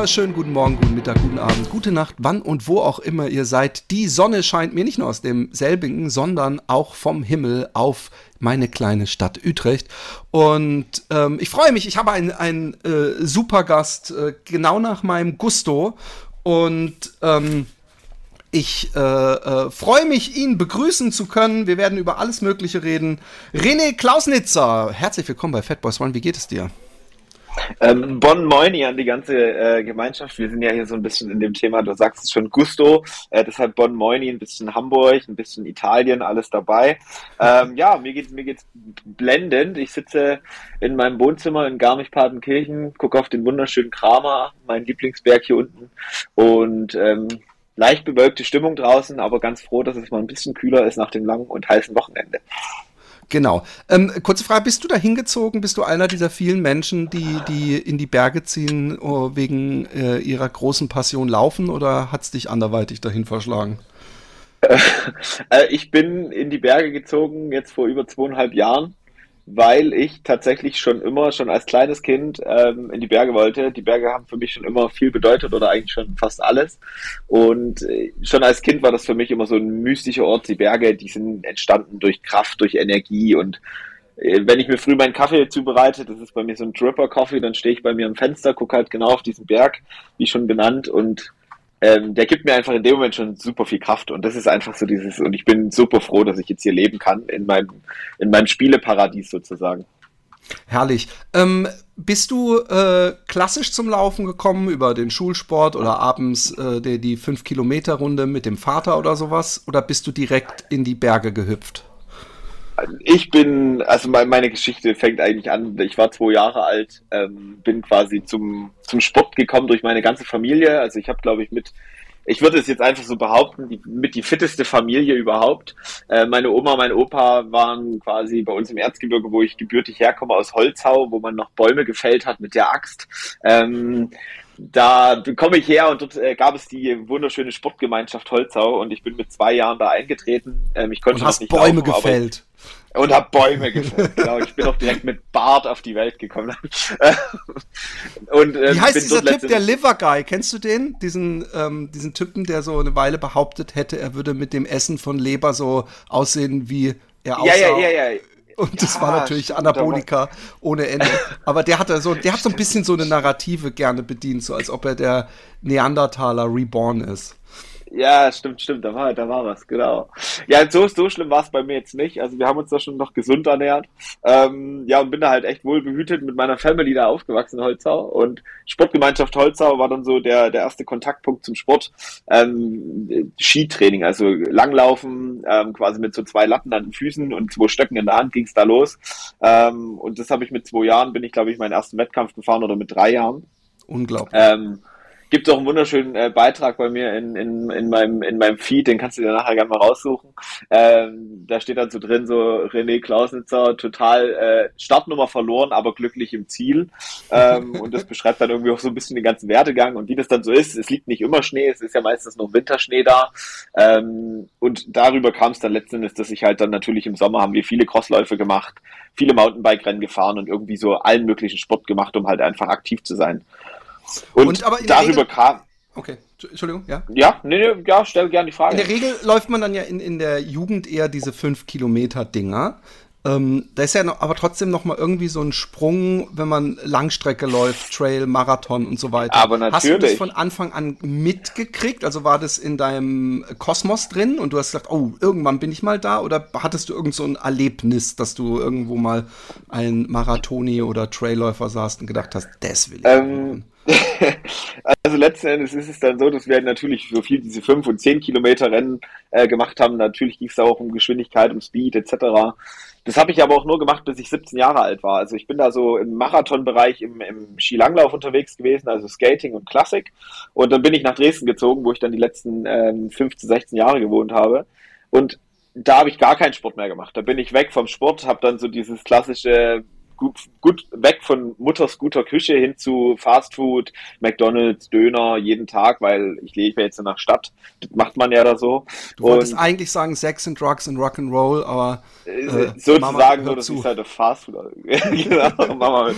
Wunderschönen guten Morgen, guten Mittag, guten Abend, gute Nacht, wann und wo auch immer ihr seid. Die Sonne scheint mir nicht nur aus dem selbigen, sondern auch vom Himmel auf meine kleine Stadt Utrecht. Und ähm, ich freue mich, ich habe einen, einen äh, super Gast, äh, genau nach meinem Gusto. Und ähm, ich äh, äh, freue mich, ihn begrüßen zu können. Wir werden über alles Mögliche reden. René Klausnitzer, herzlich willkommen bei Fatboys One. Wie geht es dir? Ähm, bon Moini an die ganze äh, Gemeinschaft. Wir sind ja hier so ein bisschen in dem Thema, du sagst es schon, Gusto. Äh, deshalb Bon Moini, ein bisschen Hamburg, ein bisschen Italien, alles dabei. Ähm, ja, mir geht mir geht's blendend. Ich sitze in meinem Wohnzimmer in Garmisch-Partenkirchen, gucke auf den wunderschönen Kramer, mein Lieblingsberg hier unten und ähm, leicht bewölkte Stimmung draußen, aber ganz froh, dass es mal ein bisschen kühler ist nach dem langen und heißen Wochenende. Genau. Ähm, kurze Frage, bist du da hingezogen? Bist du einer dieser vielen Menschen, die, die in die Berge ziehen oh, wegen äh, ihrer großen Passion laufen oder hat es dich anderweitig dahin verschlagen? Äh, ich bin in die Berge gezogen, jetzt vor über zweieinhalb Jahren weil ich tatsächlich schon immer, schon als kleines Kind ähm, in die Berge wollte. Die Berge haben für mich schon immer viel bedeutet oder eigentlich schon fast alles. Und äh, schon als Kind war das für mich immer so ein mystischer Ort. Die Berge, die sind entstanden durch Kraft, durch Energie und äh, wenn ich mir früh meinen Kaffee zubereite, das ist bei mir so ein Dripper Coffee, dann stehe ich bei mir am Fenster, gucke halt genau auf diesen Berg, wie schon benannt, und ähm, der gibt mir einfach in dem Moment schon super viel Kraft und das ist einfach so dieses, und ich bin super froh, dass ich jetzt hier leben kann, in meinem, in meinem Spieleparadies sozusagen. Herrlich. Ähm, bist du äh, klassisch zum Laufen gekommen über den Schulsport oder abends äh, die, die 5-Kilometer-Runde mit dem Vater oder sowas? Oder bist du direkt in die Berge gehüpft? Ich bin, also meine Geschichte fängt eigentlich an, ich war zwei Jahre alt, ähm, bin quasi zum, zum Sport gekommen durch meine ganze Familie. Also ich habe, glaube ich, mit, ich würde es jetzt einfach so behaupten, die, mit die fitteste Familie überhaupt. Äh, meine Oma, mein Opa waren quasi bei uns im Erzgebirge, wo ich gebürtig herkomme, aus Holzhau, wo man noch Bäume gefällt hat mit der Axt. Ähm, da komme ich her und dort äh, gab es die wunderschöne Sportgemeinschaft Holzhau und ich bin mit zwei Jahren da eingetreten. Ähm, ich konnte und hast nicht Bäume laufen, gefällt. Und habe Bäume gefällt. genau, ich bin auch direkt mit Bart auf die Welt gekommen. und, äh, Wie heißt dieser Typ, der Liver Guy? Kennst du den? Diesen, ähm, diesen Typen, der so eine Weile behauptet hätte, er würde mit dem Essen von Leber so aussehen, wie er aussah. Ja, ja, ja, ja. Und ja, das war natürlich Anabolika ohne Ende. Aber der hat so, der hat so ein bisschen so eine Narrative gerne bedient, so als ob er der Neandertaler reborn ist. Ja, stimmt, stimmt, da war, da war was, genau. Ja, so, so schlimm war es bei mir jetzt nicht. Also wir haben uns da schon noch gesund ernährt. Ähm, ja, und bin da halt echt wohl behütet mit meiner Family da aufgewachsen in Holzau. Und Sportgemeinschaft Holzau war dann so der, der erste Kontaktpunkt zum Sport. Ähm, Skitraining, also Langlaufen, ähm, quasi mit so zwei Latten an den Füßen und zwei Stöcken in der Hand ging's da los. Ähm, und das habe ich mit zwei Jahren, bin ich glaube ich meinen ersten Wettkampf gefahren oder mit drei Jahren. Unglaublich. Ähm, gibt auch einen wunderschönen äh, Beitrag bei mir in, in, in, meinem, in meinem Feed, den kannst du dir nachher gerne mal raussuchen. Ähm, da steht dann so drin, so René Klausnitzer, total äh, Startnummer verloren, aber glücklich im Ziel. Ähm, und das beschreibt dann irgendwie auch so ein bisschen den ganzen Werdegang und wie das dann so ist. Es liegt nicht immer Schnee, es ist ja meistens noch Winterschnee da. Ähm, und darüber kam es dann letzten Endes, dass ich halt dann natürlich im Sommer haben wir viele Crossläufe gemacht, viele Mountainbike-Rennen gefahren und irgendwie so allen möglichen Sport gemacht, um halt einfach aktiv zu sein. Und, und darüber Regel, kam. Okay, Entschuldigung, ja? Ja, nee, nee, ja, stell gerne die Frage. In der Regel läuft man dann ja in, in der Jugend eher diese 5-Kilometer-Dinger. Ähm, da ist ja noch, aber trotzdem noch mal irgendwie so ein Sprung, wenn man Langstrecke läuft, Trail, Marathon und so weiter. Aber natürlich. Hast du das von Anfang an mitgekriegt? Also war das in deinem Kosmos drin und du hast gesagt, oh, irgendwann bin ich mal da? Oder hattest du irgend so ein Erlebnis, dass du irgendwo mal ein Marathoni oder Trailläufer saßt und gedacht hast, das will ich ähm, also letzten Endes ist es dann so, dass wir natürlich so viel diese 5 und 10 Kilometer Rennen äh, gemacht haben. Natürlich ging es auch um Geschwindigkeit, um Speed etc. Das habe ich aber auch nur gemacht, bis ich 17 Jahre alt war. Also ich bin da so im Marathonbereich im, im Skilanglauf unterwegs gewesen, also Skating und Klassik. Und dann bin ich nach Dresden gezogen, wo ich dann die letzten ähm, 15, 16 Jahre gewohnt habe. Und da habe ich gar keinen Sport mehr gemacht. Da bin ich weg vom Sport, habe dann so dieses klassische gut, gut weg von Mutters guter Küche hin zu Fast Food, McDonalds, Döner jeden Tag, weil ich lebe jetzt in der Stadt. Das macht man ja da so. Du wolltest eigentlich sagen Sex and Drugs and Rock'n'Roll, aber äh, äh sozusagen so, das zu. ist halt das Fast Food. genau, Mama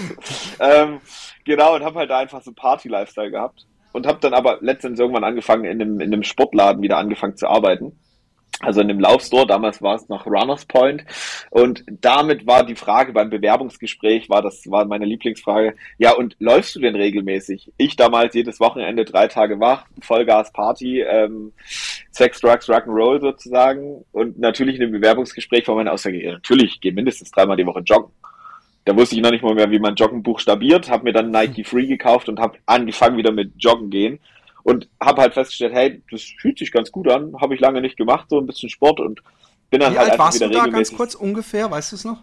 ähm, genau, und habe halt da einfach so Party-Lifestyle gehabt und habe dann aber letztendlich irgendwann angefangen, in einem, in einem Sportladen wieder angefangen zu arbeiten also in dem Laufstore, damals war es noch Runners Point. Und damit war die Frage beim Bewerbungsgespräch, war das war meine Lieblingsfrage, ja, und läufst du denn regelmäßig? Ich damals jedes Wochenende drei Tage wach, Vollgas Party, ähm, Sex, Drugs, Rock'n'Roll sozusagen. Und natürlich in dem Bewerbungsgespräch war meine Aussage, ja, natürlich, ich gehe mindestens dreimal die Woche joggen. Da wusste ich noch nicht mal mehr, wie man Joggen buchstabiert, habe mir dann Nike Free gekauft und habe angefangen wieder mit Joggen gehen und habe halt festgestellt, hey, das fühlt sich ganz gut an, habe ich lange nicht gemacht, so ein bisschen Sport und bin dann Wie halt alt warst wieder du da ganz kurz ungefähr, weißt du es noch?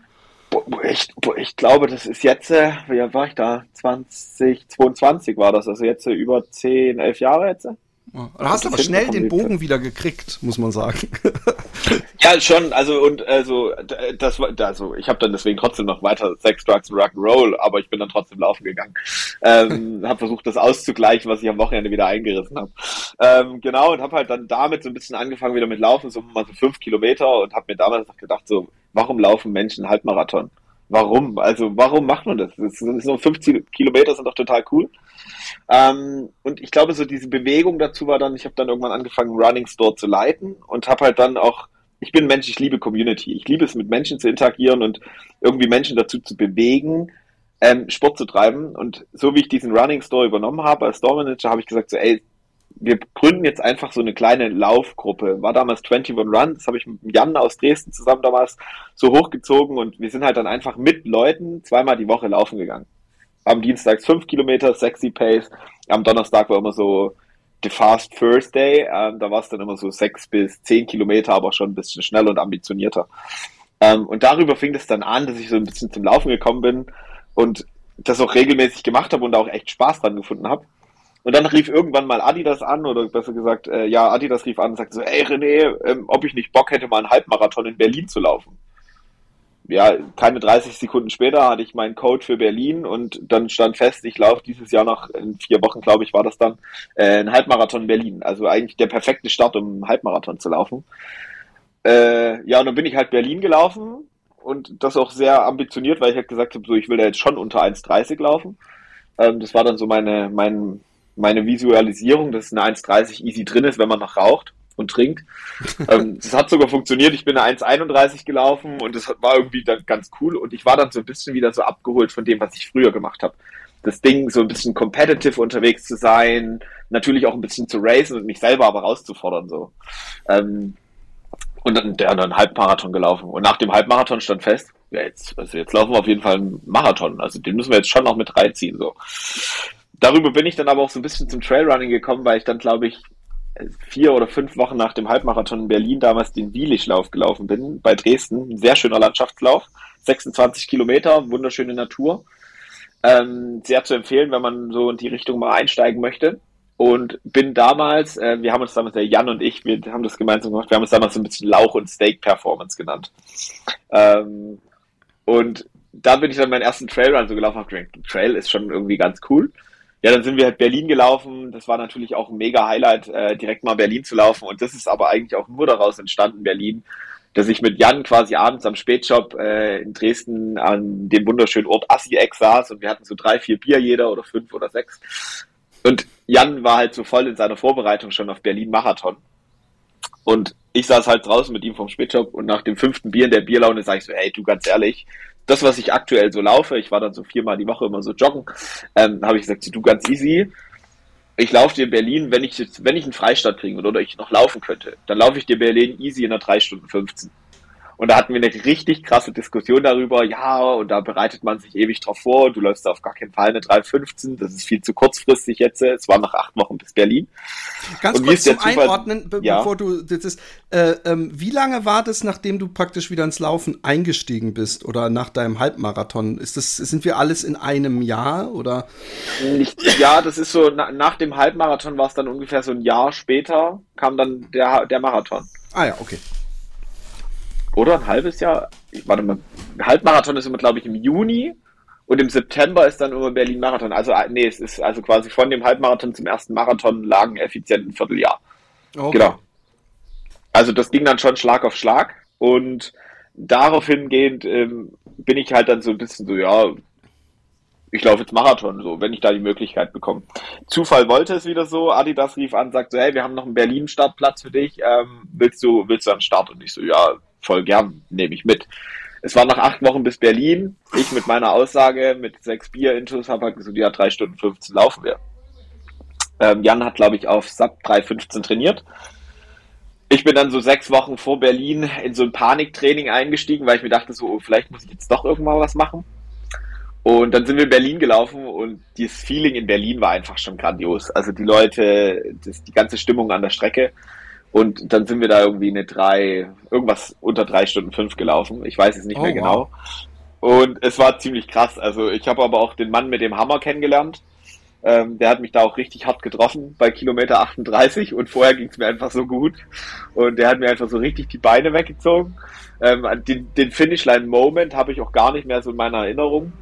Boah, ich, boah, ich glaube, das ist jetzt, äh, wie war ich da? 2022 war das, also jetzt äh, über 10, 11 Jahre jetzt. Du hast aber schnell den Bogen wieder gekriegt, muss man sagen. ja, schon. Also und also das war also ich habe dann deswegen trotzdem noch weiter Sex, Drugs und Rock'n'Roll, aber ich bin dann trotzdem laufen gegangen. Ähm, habe versucht, das auszugleichen, was ich am Wochenende wieder eingerissen habe. Ähm, genau und habe halt dann damit so ein bisschen angefangen wieder mit Laufen, so mal so fünf Kilometer und habe mir damals noch gedacht, so warum laufen Menschen Halbmarathon? Warum? Also warum macht man das? das sind so 50 Kilometer sind doch total cool. Ähm, und ich glaube, so diese Bewegung dazu war dann, ich habe dann irgendwann angefangen, Running Store zu leiten und habe halt dann auch, ich bin Mensch, ich liebe Community. Ich liebe es, mit Menschen zu interagieren und irgendwie Menschen dazu zu bewegen, ähm, Sport zu treiben. Und so wie ich diesen Running Store übernommen habe als Store Manager, habe ich gesagt, so, ey, wir gründen jetzt einfach so eine kleine Laufgruppe. War damals 21 Run, das habe ich mit Jan aus Dresden zusammen damals so hochgezogen und wir sind halt dann einfach mit Leuten zweimal die Woche laufen gegangen. Am Dienstag 5 Kilometer, sexy Pace. Am Donnerstag war immer so The Fast First Day. Ähm, da war es dann immer so 6 bis 10 Kilometer, aber schon ein bisschen schneller und ambitionierter. Ähm, und darüber fing es dann an, dass ich so ein bisschen zum Laufen gekommen bin und das auch regelmäßig gemacht habe und auch echt Spaß dran gefunden habe. Und dann rief irgendwann mal Adidas an, oder besser gesagt, äh, ja, Adidas rief an und sagte so, ey René, ähm, ob ich nicht Bock hätte, mal einen Halbmarathon in Berlin zu laufen. Ja, keine 30 Sekunden später hatte ich meinen Code für Berlin und dann stand fest, ich laufe dieses Jahr noch, in vier Wochen glaube ich war das dann, äh, einen Halbmarathon in Berlin. Also eigentlich der perfekte Start, um einen Halbmarathon zu laufen. Äh, ja, und dann bin ich halt Berlin gelaufen und das auch sehr ambitioniert, weil ich halt gesagt habe, so ich will da jetzt schon unter 1,30 laufen. Ähm, das war dann so meine, mein, meine Visualisierung, dass eine 1,30 easy drin ist, wenn man noch raucht und trinkt. ähm, das hat sogar funktioniert. Ich bin eine 1,31 gelaufen und das war irgendwie dann ganz cool. Und ich war dann so ein bisschen wieder so abgeholt von dem, was ich früher gemacht habe. Das Ding, so ein bisschen competitive unterwegs zu sein, natürlich auch ein bisschen zu racen und mich selber aber rauszufordern. so. Ähm, und dann der dann einen Halbmarathon gelaufen. Und nach dem Halbmarathon stand fest, ja, jetzt, also jetzt laufen wir auf jeden Fall einen Marathon. Also den müssen wir jetzt schon noch mit reinziehen. So darüber bin ich dann aber auch so ein bisschen zum Trailrunning gekommen, weil ich dann, glaube ich, vier oder fünf Wochen nach dem Halbmarathon in Berlin damals den Wielischlauf gelaufen bin, bei Dresden. Ein sehr schöner Landschaftslauf. 26 Kilometer, wunderschöne Natur. Ähm, sehr zu empfehlen, wenn man so in die Richtung mal einsteigen möchte. Und bin damals, äh, wir haben uns damals, der Jan und ich, wir haben das gemeinsam gemacht, wir haben uns damals so ein bisschen Lauch- und Steak-Performance genannt. Ähm, und da bin ich dann meinen ersten Trailrun so gelaufen, habe gedacht, Trail ist schon irgendwie ganz cool ja, dann sind wir halt Berlin gelaufen. Das war natürlich auch ein mega Highlight, äh, direkt mal Berlin zu laufen. Und das ist aber eigentlich auch nur daraus entstanden, Berlin, dass ich mit Jan quasi abends am Spätshop äh, in Dresden an dem wunderschönen Ort Assi-Eck saß und wir hatten so drei, vier Bier jeder oder fünf oder sechs. Und Jan war halt so voll in seiner Vorbereitung schon auf Berlin-Marathon. Und ich saß halt draußen mit ihm vom Spätshop und nach dem fünften Bier in der Bierlaune sage ich so, hey, du ganz ehrlich, das, was ich aktuell so laufe, ich war dann so viermal die Woche immer so joggen, ähm, habe ich gesagt, du ganz easy. Ich laufe dir in Berlin, wenn ich wenn ich einen Freistaat kriegen würde oder ich noch laufen könnte, dann laufe ich dir Berlin easy in einer 3 Stunden 15. Und da hatten wir eine richtig krasse Diskussion darüber, ja, und da bereitet man sich ewig drauf vor, du läufst auf gar keinen Fall eine 3,15, das ist viel zu kurzfristig jetzt, es war nach acht Wochen bis Berlin. Ganz und kurz zum Zufall, Einordnen, be ja. bevor du das ist, äh, ähm, wie lange war das, nachdem du praktisch wieder ins Laufen eingestiegen bist oder nach deinem Halbmarathon? Ist das, sind wir alles in einem Jahr oder? Nicht, ja, das ist so, na, nach dem Halbmarathon war es dann ungefähr so ein Jahr später, kam dann der, der Marathon. Ah ja, okay. Oder ein halbes Jahr. Ich, warte mal. Halbmarathon ist immer, glaube ich, im Juni. Und im September ist dann immer Berlin-Marathon. Also, äh, nee, es ist also quasi von dem Halbmarathon zum ersten Marathon lagen effizient ein Vierteljahr. Okay. Genau. Also, das ging dann schon Schlag auf Schlag. Und darauf hingehend ähm, bin ich halt dann so ein bisschen so, ja, ich laufe jetzt Marathon, so, wenn ich da die Möglichkeit bekomme. Zufall wollte es wieder so, Adidas rief an, sagt so, hey, wir haben noch einen Berlin-Startplatz für dich, ähm, willst du, willst du an Start? Und ich so, ja, voll gern, nehme ich mit. Es war nach acht Wochen bis Berlin. Ich mit meiner Aussage, mit sechs Bier-Intus, habe halt gesagt, ja, drei Stunden 15 laufen wir. Ähm, Jan hat, glaube ich, auf SAP 3,15 trainiert. Ich bin dann so sechs Wochen vor Berlin in so ein Paniktraining eingestiegen, weil ich mir dachte, so, oh, vielleicht muss ich jetzt doch irgendwann was machen. Und dann sind wir in Berlin gelaufen und dieses Feeling in Berlin war einfach schon grandios. Also die Leute, das, die ganze Stimmung an der Strecke. Und dann sind wir da irgendwie eine drei, irgendwas unter drei Stunden fünf gelaufen. Ich weiß es nicht oh, mehr genau. Wow. Und es war ziemlich krass. Also ich habe aber auch den Mann mit dem Hammer kennengelernt. Ähm, der hat mich da auch richtig hart getroffen bei Kilometer 38 und vorher ging es mir einfach so gut. Und der hat mir einfach so richtig die Beine weggezogen. Ähm, den, den Finishline-Moment habe ich auch gar nicht mehr so in meiner Erinnerung.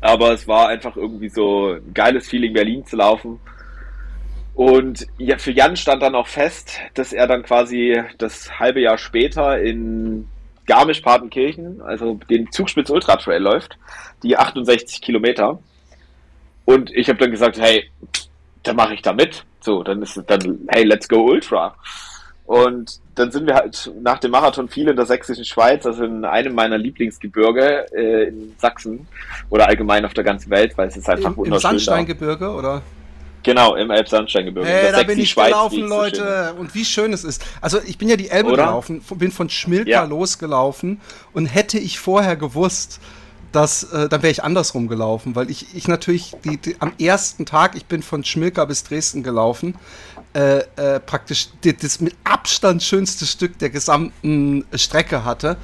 Aber es war einfach irgendwie so ein geiles Feeling, Berlin zu laufen. Und ja, für Jan stand dann auch fest, dass er dann quasi das halbe Jahr später in Garmisch-Partenkirchen, also den Zugspitz Ultra Trail läuft, die 68 Kilometer. Und ich habe dann gesagt, hey, da mache ich da mit. So, dann ist es dann, hey, let's go Ultra. Und dann sind wir halt nach dem Marathon viel in der sächsischen Schweiz, also in einem meiner Lieblingsgebirge äh, in Sachsen oder allgemein auf der ganzen Welt, weil es ist einfach Im, wunderschön. Im Sandsteingebirge oder? Genau, im Elbsandsteingebirge. Hey, da bin ich Schweiz, gelaufen, Leute. So und wie schön es ist. Also ich bin ja die Elbe Oder? gelaufen, bin von Schmilka ja. losgelaufen und hätte ich vorher gewusst, dass, äh, dann wäre ich andersrum gelaufen, weil ich, ich natürlich die, die, am ersten Tag, ich bin von Schmilka bis Dresden gelaufen, äh, äh, praktisch die, das mit Abstand schönste Stück der gesamten Strecke hatte.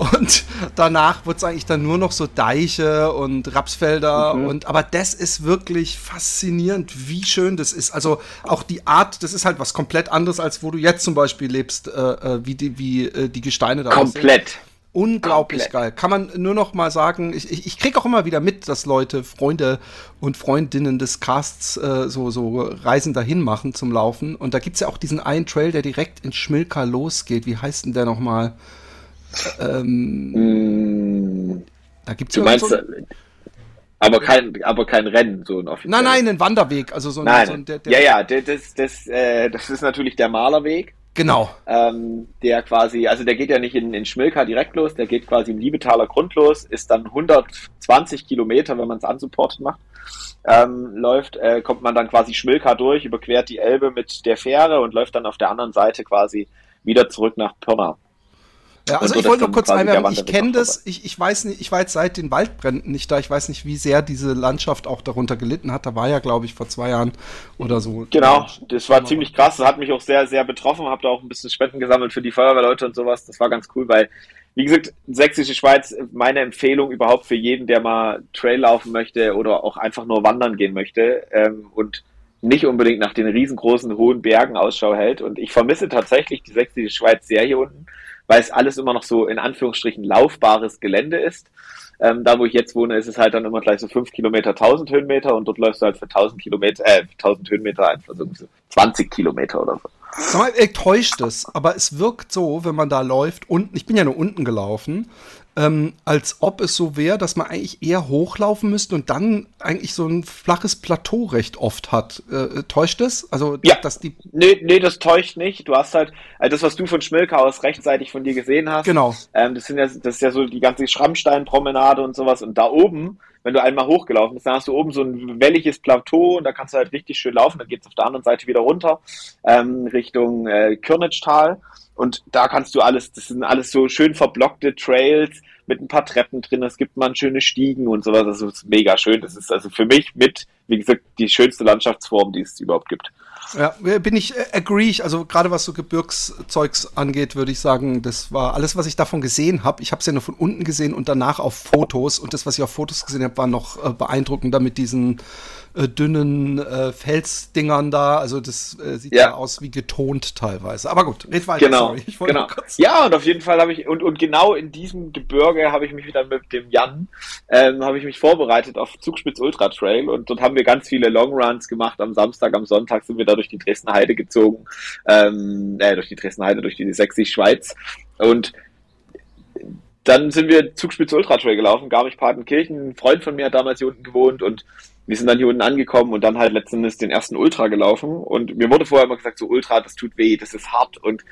Und danach wird es eigentlich dann nur noch so Deiche und Rapsfelder. Mhm. Und, aber das ist wirklich faszinierend, wie schön das ist. Also auch die Art, das ist halt was komplett anderes, als wo du jetzt zum Beispiel lebst, äh, äh wie, die, wie äh, die Gesteine da Komplett. Aussehen. Unglaublich Komplett. geil. Kann man nur noch mal sagen, ich, ich, ich kriege auch immer wieder mit, dass Leute, Freunde und Freundinnen des Casts äh, so, so Reisen dahin machen zum Laufen. Und da gibt es ja auch diesen einen Trail, der direkt in Schmilka losgeht. Wie heißt denn der nochmal? mal? Ähm, mm, da gibt's du meinst, so aber kein, aber kein Rennen, so ein offizielles. Nein, nein, ein Wanderweg, also so ein, nein. So ein der, der ja, ja, das, das, äh, das ist natürlich der Malerweg. Genau. Ähm, der quasi, also der geht ja nicht in, in Schmilka direkt los, der geht quasi im Liebetaler Grund los, ist dann 120 Kilometer, wenn man es unsupported macht. Ähm, läuft, äh, kommt man dann quasi Schmilka durch, überquert die Elbe mit der Fähre und läuft dann auf der anderen Seite quasi wieder zurück nach Pirna. Ja, also ich wollte nur kurz einwerfen, ich kenne das, ich, ich weiß nicht, ich war jetzt seit den Waldbränden nicht da, ich weiß nicht, wie sehr diese Landschaft auch darunter gelitten hat. Da war ja, glaube ich, vor zwei Jahren oder so. Genau, das war ziemlich krass, das hat mich auch sehr, sehr betroffen, habe da auch ein bisschen Spenden gesammelt für die Feuerwehrleute und sowas. Das war ganz cool, weil, wie gesagt, Sächsische Schweiz, meine Empfehlung überhaupt für jeden, der mal Trail laufen möchte oder auch einfach nur wandern gehen möchte ähm, und nicht unbedingt nach den riesengroßen hohen Bergen Ausschau hält. Und ich vermisse tatsächlich die Sächsische Schweiz sehr hier unten weil es alles immer noch so in Anführungsstrichen laufbares Gelände ist. Ähm, da, wo ich jetzt wohne, ist es halt dann immer gleich so fünf Kilometer, 1000 Höhenmeter und dort läufst du halt für 1000 Kilometer, äh, 1000 Höhenmeter einfach so 20 Kilometer oder so. Sag mal, täuscht es, aber es wirkt so, wenn man da läuft, unten, ich bin ja nur unten gelaufen, ähm, als ob es so wäre, dass man eigentlich eher hochlaufen müsste und dann eigentlich so ein flaches Plateau recht oft hat. Äh, täuscht es? Also, ja. dass die. Nee, nee, das täuscht nicht. Du hast halt, also das, was du von Schmilka aus rechtzeitig von dir gesehen hast. Genau. Ähm, das sind ja, das ist ja so die ganze Schrammsteinpromenade und sowas. Und da oben wenn du einmal hochgelaufen bist, dann hast du oben so ein welliges Plateau und da kannst du halt richtig schön laufen. Dann geht's auf der anderen Seite wieder runter ähm, Richtung äh, Kürnitschtal. Und da kannst du alles, das sind alles so schön verblockte Trails mit ein paar Treppen drin. Es gibt mal schöne Stiegen und sowas. Das ist mega schön. Das ist also für mich mit, wie gesagt, die schönste Landschaftsform, die es überhaupt gibt. Ja, bin ich, äh, agree ich, also gerade was so Gebirgszeugs angeht, würde ich sagen, das war alles, was ich davon gesehen habe. Ich habe es ja nur von unten gesehen und danach auf Fotos und das, was ich auf Fotos gesehen habe, war noch äh, beeindruckender mit diesen äh, dünnen äh, Felsdingern da. Also das äh, sieht ja. ja. aus wie getont teilweise. Aber gut, red weiter. Genau, sorry. genau. Ja, und auf jeden Fall habe ich, und, und genau in diesem Gebirge habe ich mich wieder mit dem Jan, ähm, habe ich mich vorbereitet auf Zugspitz Ultra Trail und dort haben wir ganz viele Longruns gemacht. Am Samstag, am Sonntag sind wir da durch die Dresdner Heide gezogen, ähm, äh, durch die Dresdner Heide, durch die Sächsisch-Schweiz und dann sind wir Zugspitz Ultra Trail gelaufen, Garmisch-Partenkirchen. Ein Freund von mir hat damals hier unten gewohnt und wir sind dann hier unten angekommen und dann halt letztendlich den ersten Ultra gelaufen. Und mir wurde vorher immer gesagt, so Ultra, das tut weh, das ist hart. Und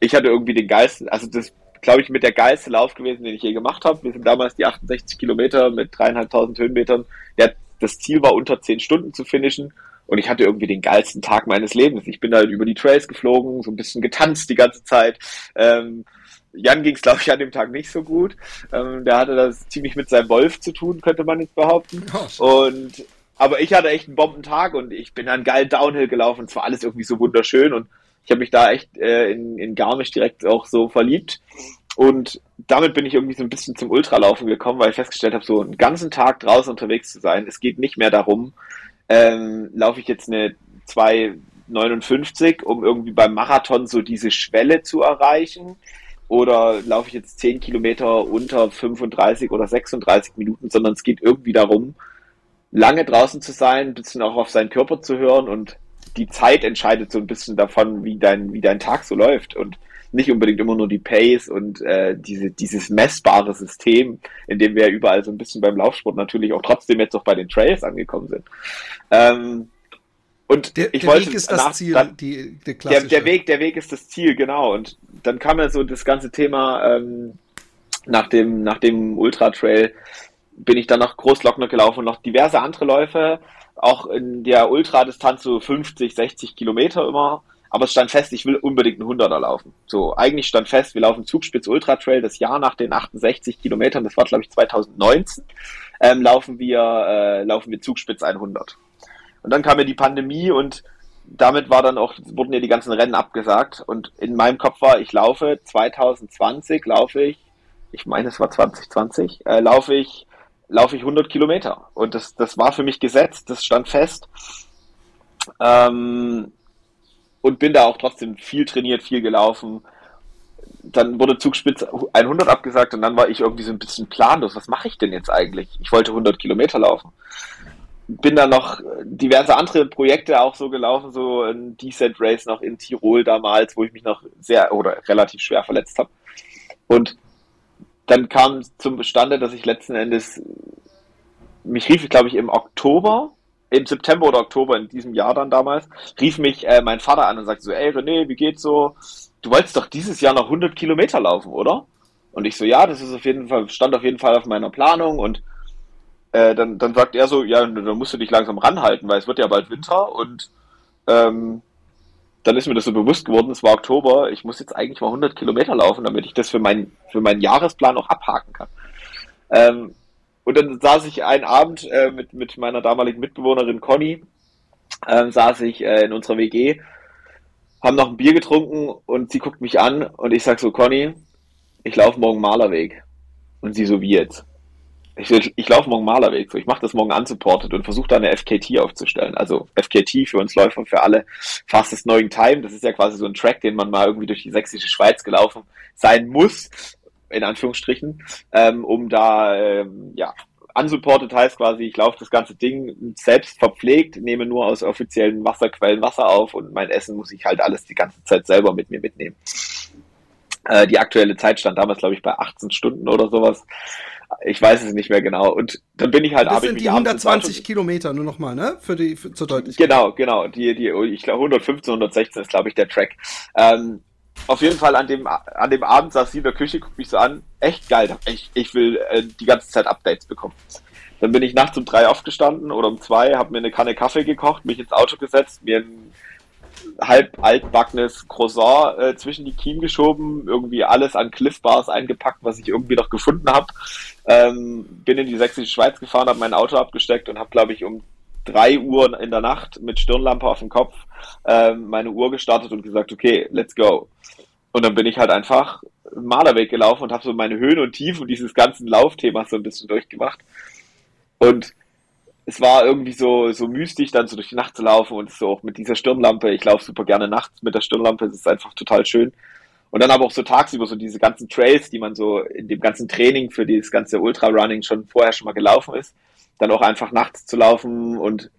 ich hatte irgendwie den geilsten, also das glaube ich mit der geilste Lauf gewesen, den ich je gemacht habe. Wir sind damals die 68 Kilometer mit dreieinhalbtausend Höhenmetern. Ja, das Ziel war unter zehn Stunden zu finishen. Und ich hatte irgendwie den geilsten Tag meines Lebens. Ich bin halt über die Trails geflogen, so ein bisschen getanzt die ganze Zeit. Ähm, Jan ging es, glaube ich, an dem Tag nicht so gut. Ähm, der hatte das ziemlich mit seinem Wolf zu tun, könnte man jetzt behaupten. Oh, und aber ich hatte echt einen Bombentag und ich bin dann geil Downhill gelaufen. Es war alles irgendwie so wunderschön und ich habe mich da echt äh, in, in Garmisch direkt auch so verliebt. Und damit bin ich irgendwie so ein bisschen zum Ultralaufen gekommen, weil ich festgestellt habe, so einen ganzen Tag draußen unterwegs zu sein. Es geht nicht mehr darum, ähm, laufe ich jetzt eine 2,59, um irgendwie beim Marathon so diese Schwelle zu erreichen? Oder laufe ich jetzt 10 Kilometer unter 35 oder 36 Minuten, sondern es geht irgendwie darum, lange draußen zu sein, ein bisschen auch auf seinen Körper zu hören und die Zeit entscheidet so ein bisschen davon, wie dein, wie dein Tag so läuft. Und nicht unbedingt immer nur die Pace und äh, diese, dieses messbare System, in dem wir überall so ein bisschen beim Laufsport natürlich auch trotzdem jetzt auch bei den Trails angekommen sind. Ähm, und der, ich der wollte, Weg ist das nach, Ziel, dann, die, der, der, der, Weg, der Weg ist das Ziel, genau. Und dann kam ja so das ganze Thema ähm, nach dem, nach dem Ultra Trail bin ich dann nach Großlockner gelaufen und noch diverse andere Läufe, auch in der Ultradistanz so 50, 60 Kilometer immer. Aber es stand fest, ich will unbedingt einen 100er laufen. So, eigentlich stand fest, wir laufen Zugspitz Ultra Trail das Jahr nach den 68 Kilometern, das war glaube ich 2019, ähm, laufen wir, äh, laufen wir Zugspitz 100. Und dann kam ja die Pandemie und damit war dann auch, wurden ja die ganzen Rennen abgesagt. Und in meinem Kopf war, ich laufe 2020, laufe ich, ich meine, es war 2020, äh, laufe ich, laufe ich 100 Kilometer. Und das, das war für mich gesetzt, das stand fest. Ähm, und bin da auch trotzdem viel trainiert, viel gelaufen. Dann wurde Zugspitze 100 abgesagt und dann war ich irgendwie so ein bisschen planlos. Was mache ich denn jetzt eigentlich? Ich wollte 100 Kilometer laufen bin dann noch diverse andere Projekte auch so gelaufen, so ein Descent Race noch in Tirol damals, wo ich mich noch sehr oder relativ schwer verletzt habe. Und dann kam zum Bestande, dass ich letzten Endes, mich rief, glaube ich, im Oktober, im September oder Oktober in diesem Jahr dann damals, rief mich äh, mein Vater an und sagte so, ey René, wie geht's so? Du wolltest doch dieses Jahr noch 100 Kilometer laufen, oder? Und ich so, ja, das ist auf jeden Fall, stand auf jeden Fall auf meiner Planung und äh, dann, dann sagt er so, ja, dann musst du dich langsam ranhalten, weil es wird ja bald Winter und ähm, dann ist mir das so bewusst geworden, es war Oktober, ich muss jetzt eigentlich mal 100 Kilometer laufen, damit ich das für, mein, für meinen Jahresplan auch abhaken kann. Ähm, und dann saß ich einen Abend äh, mit, mit meiner damaligen Mitbewohnerin Conny, ähm, saß ich äh, in unserer WG, haben noch ein Bier getrunken und sie guckt mich an und ich sag so, Conny, ich laufe morgen Malerweg. Und sie so, wie jetzt? ich, ich laufe morgen Malerweg, so ich mache das morgen unsupported und versuche da eine FKT aufzustellen. Also FKT für uns Läufer, für alle Fastest Knowing Time. Das ist ja quasi so ein Track, den man mal irgendwie durch die sächsische Schweiz gelaufen sein muss, in Anführungsstrichen, ähm, um da ähm, ja unsupported heißt quasi, ich laufe das ganze Ding selbst verpflegt, nehme nur aus offiziellen Wasserquellen Wasser auf und mein Essen muss ich halt alles die ganze Zeit selber mit mir mitnehmen. Äh, die aktuelle Zeit stand damals, glaube ich, bei 18 Stunden oder sowas. Ich weiß es nicht mehr genau. Und dann bin ich halt Das sind die 120 Kilometer, nur nochmal, ne? Für die, für, zur Deutlichkeit. Genau, genau. Die, die, ich glaube 115, 116 ist, glaube ich, der Track. Ähm, auf jeden Fall an dem, an dem Abend saß sie in der Küche, guckt mich so an. Echt geil. Ich, ich will äh, die ganze Zeit Updates bekommen. Dann bin ich nachts um drei aufgestanden oder um zwei, habe mir eine Kanne Kaffee gekocht, mich ins Auto gesetzt, mir ein halb altbackenes Croissant äh, zwischen die Kiemen geschoben, irgendwie alles an Cliff Bars eingepackt, was ich irgendwie noch gefunden habe. Ähm, bin in die sächsische Schweiz gefahren, habe mein Auto abgesteckt und habe, glaube ich, um drei Uhr in der Nacht mit Stirnlampe auf dem Kopf ähm, meine Uhr gestartet und gesagt, okay, let's go. Und dann bin ich halt einfach Malerweg gelaufen und habe so meine Höhen und Tiefen dieses ganzen Laufthemas so ein bisschen durchgemacht. Und es war irgendwie so, so mystisch, dann so durch die Nacht zu laufen und so auch mit dieser Stirnlampe. Ich laufe super gerne nachts mit der Stirnlampe, es ist einfach total schön. Und dann aber auch so tagsüber so diese ganzen Trails, die man so in dem ganzen Training für dieses ganze Ultra-Running schon vorher schon mal gelaufen ist, dann auch einfach nachts zu laufen und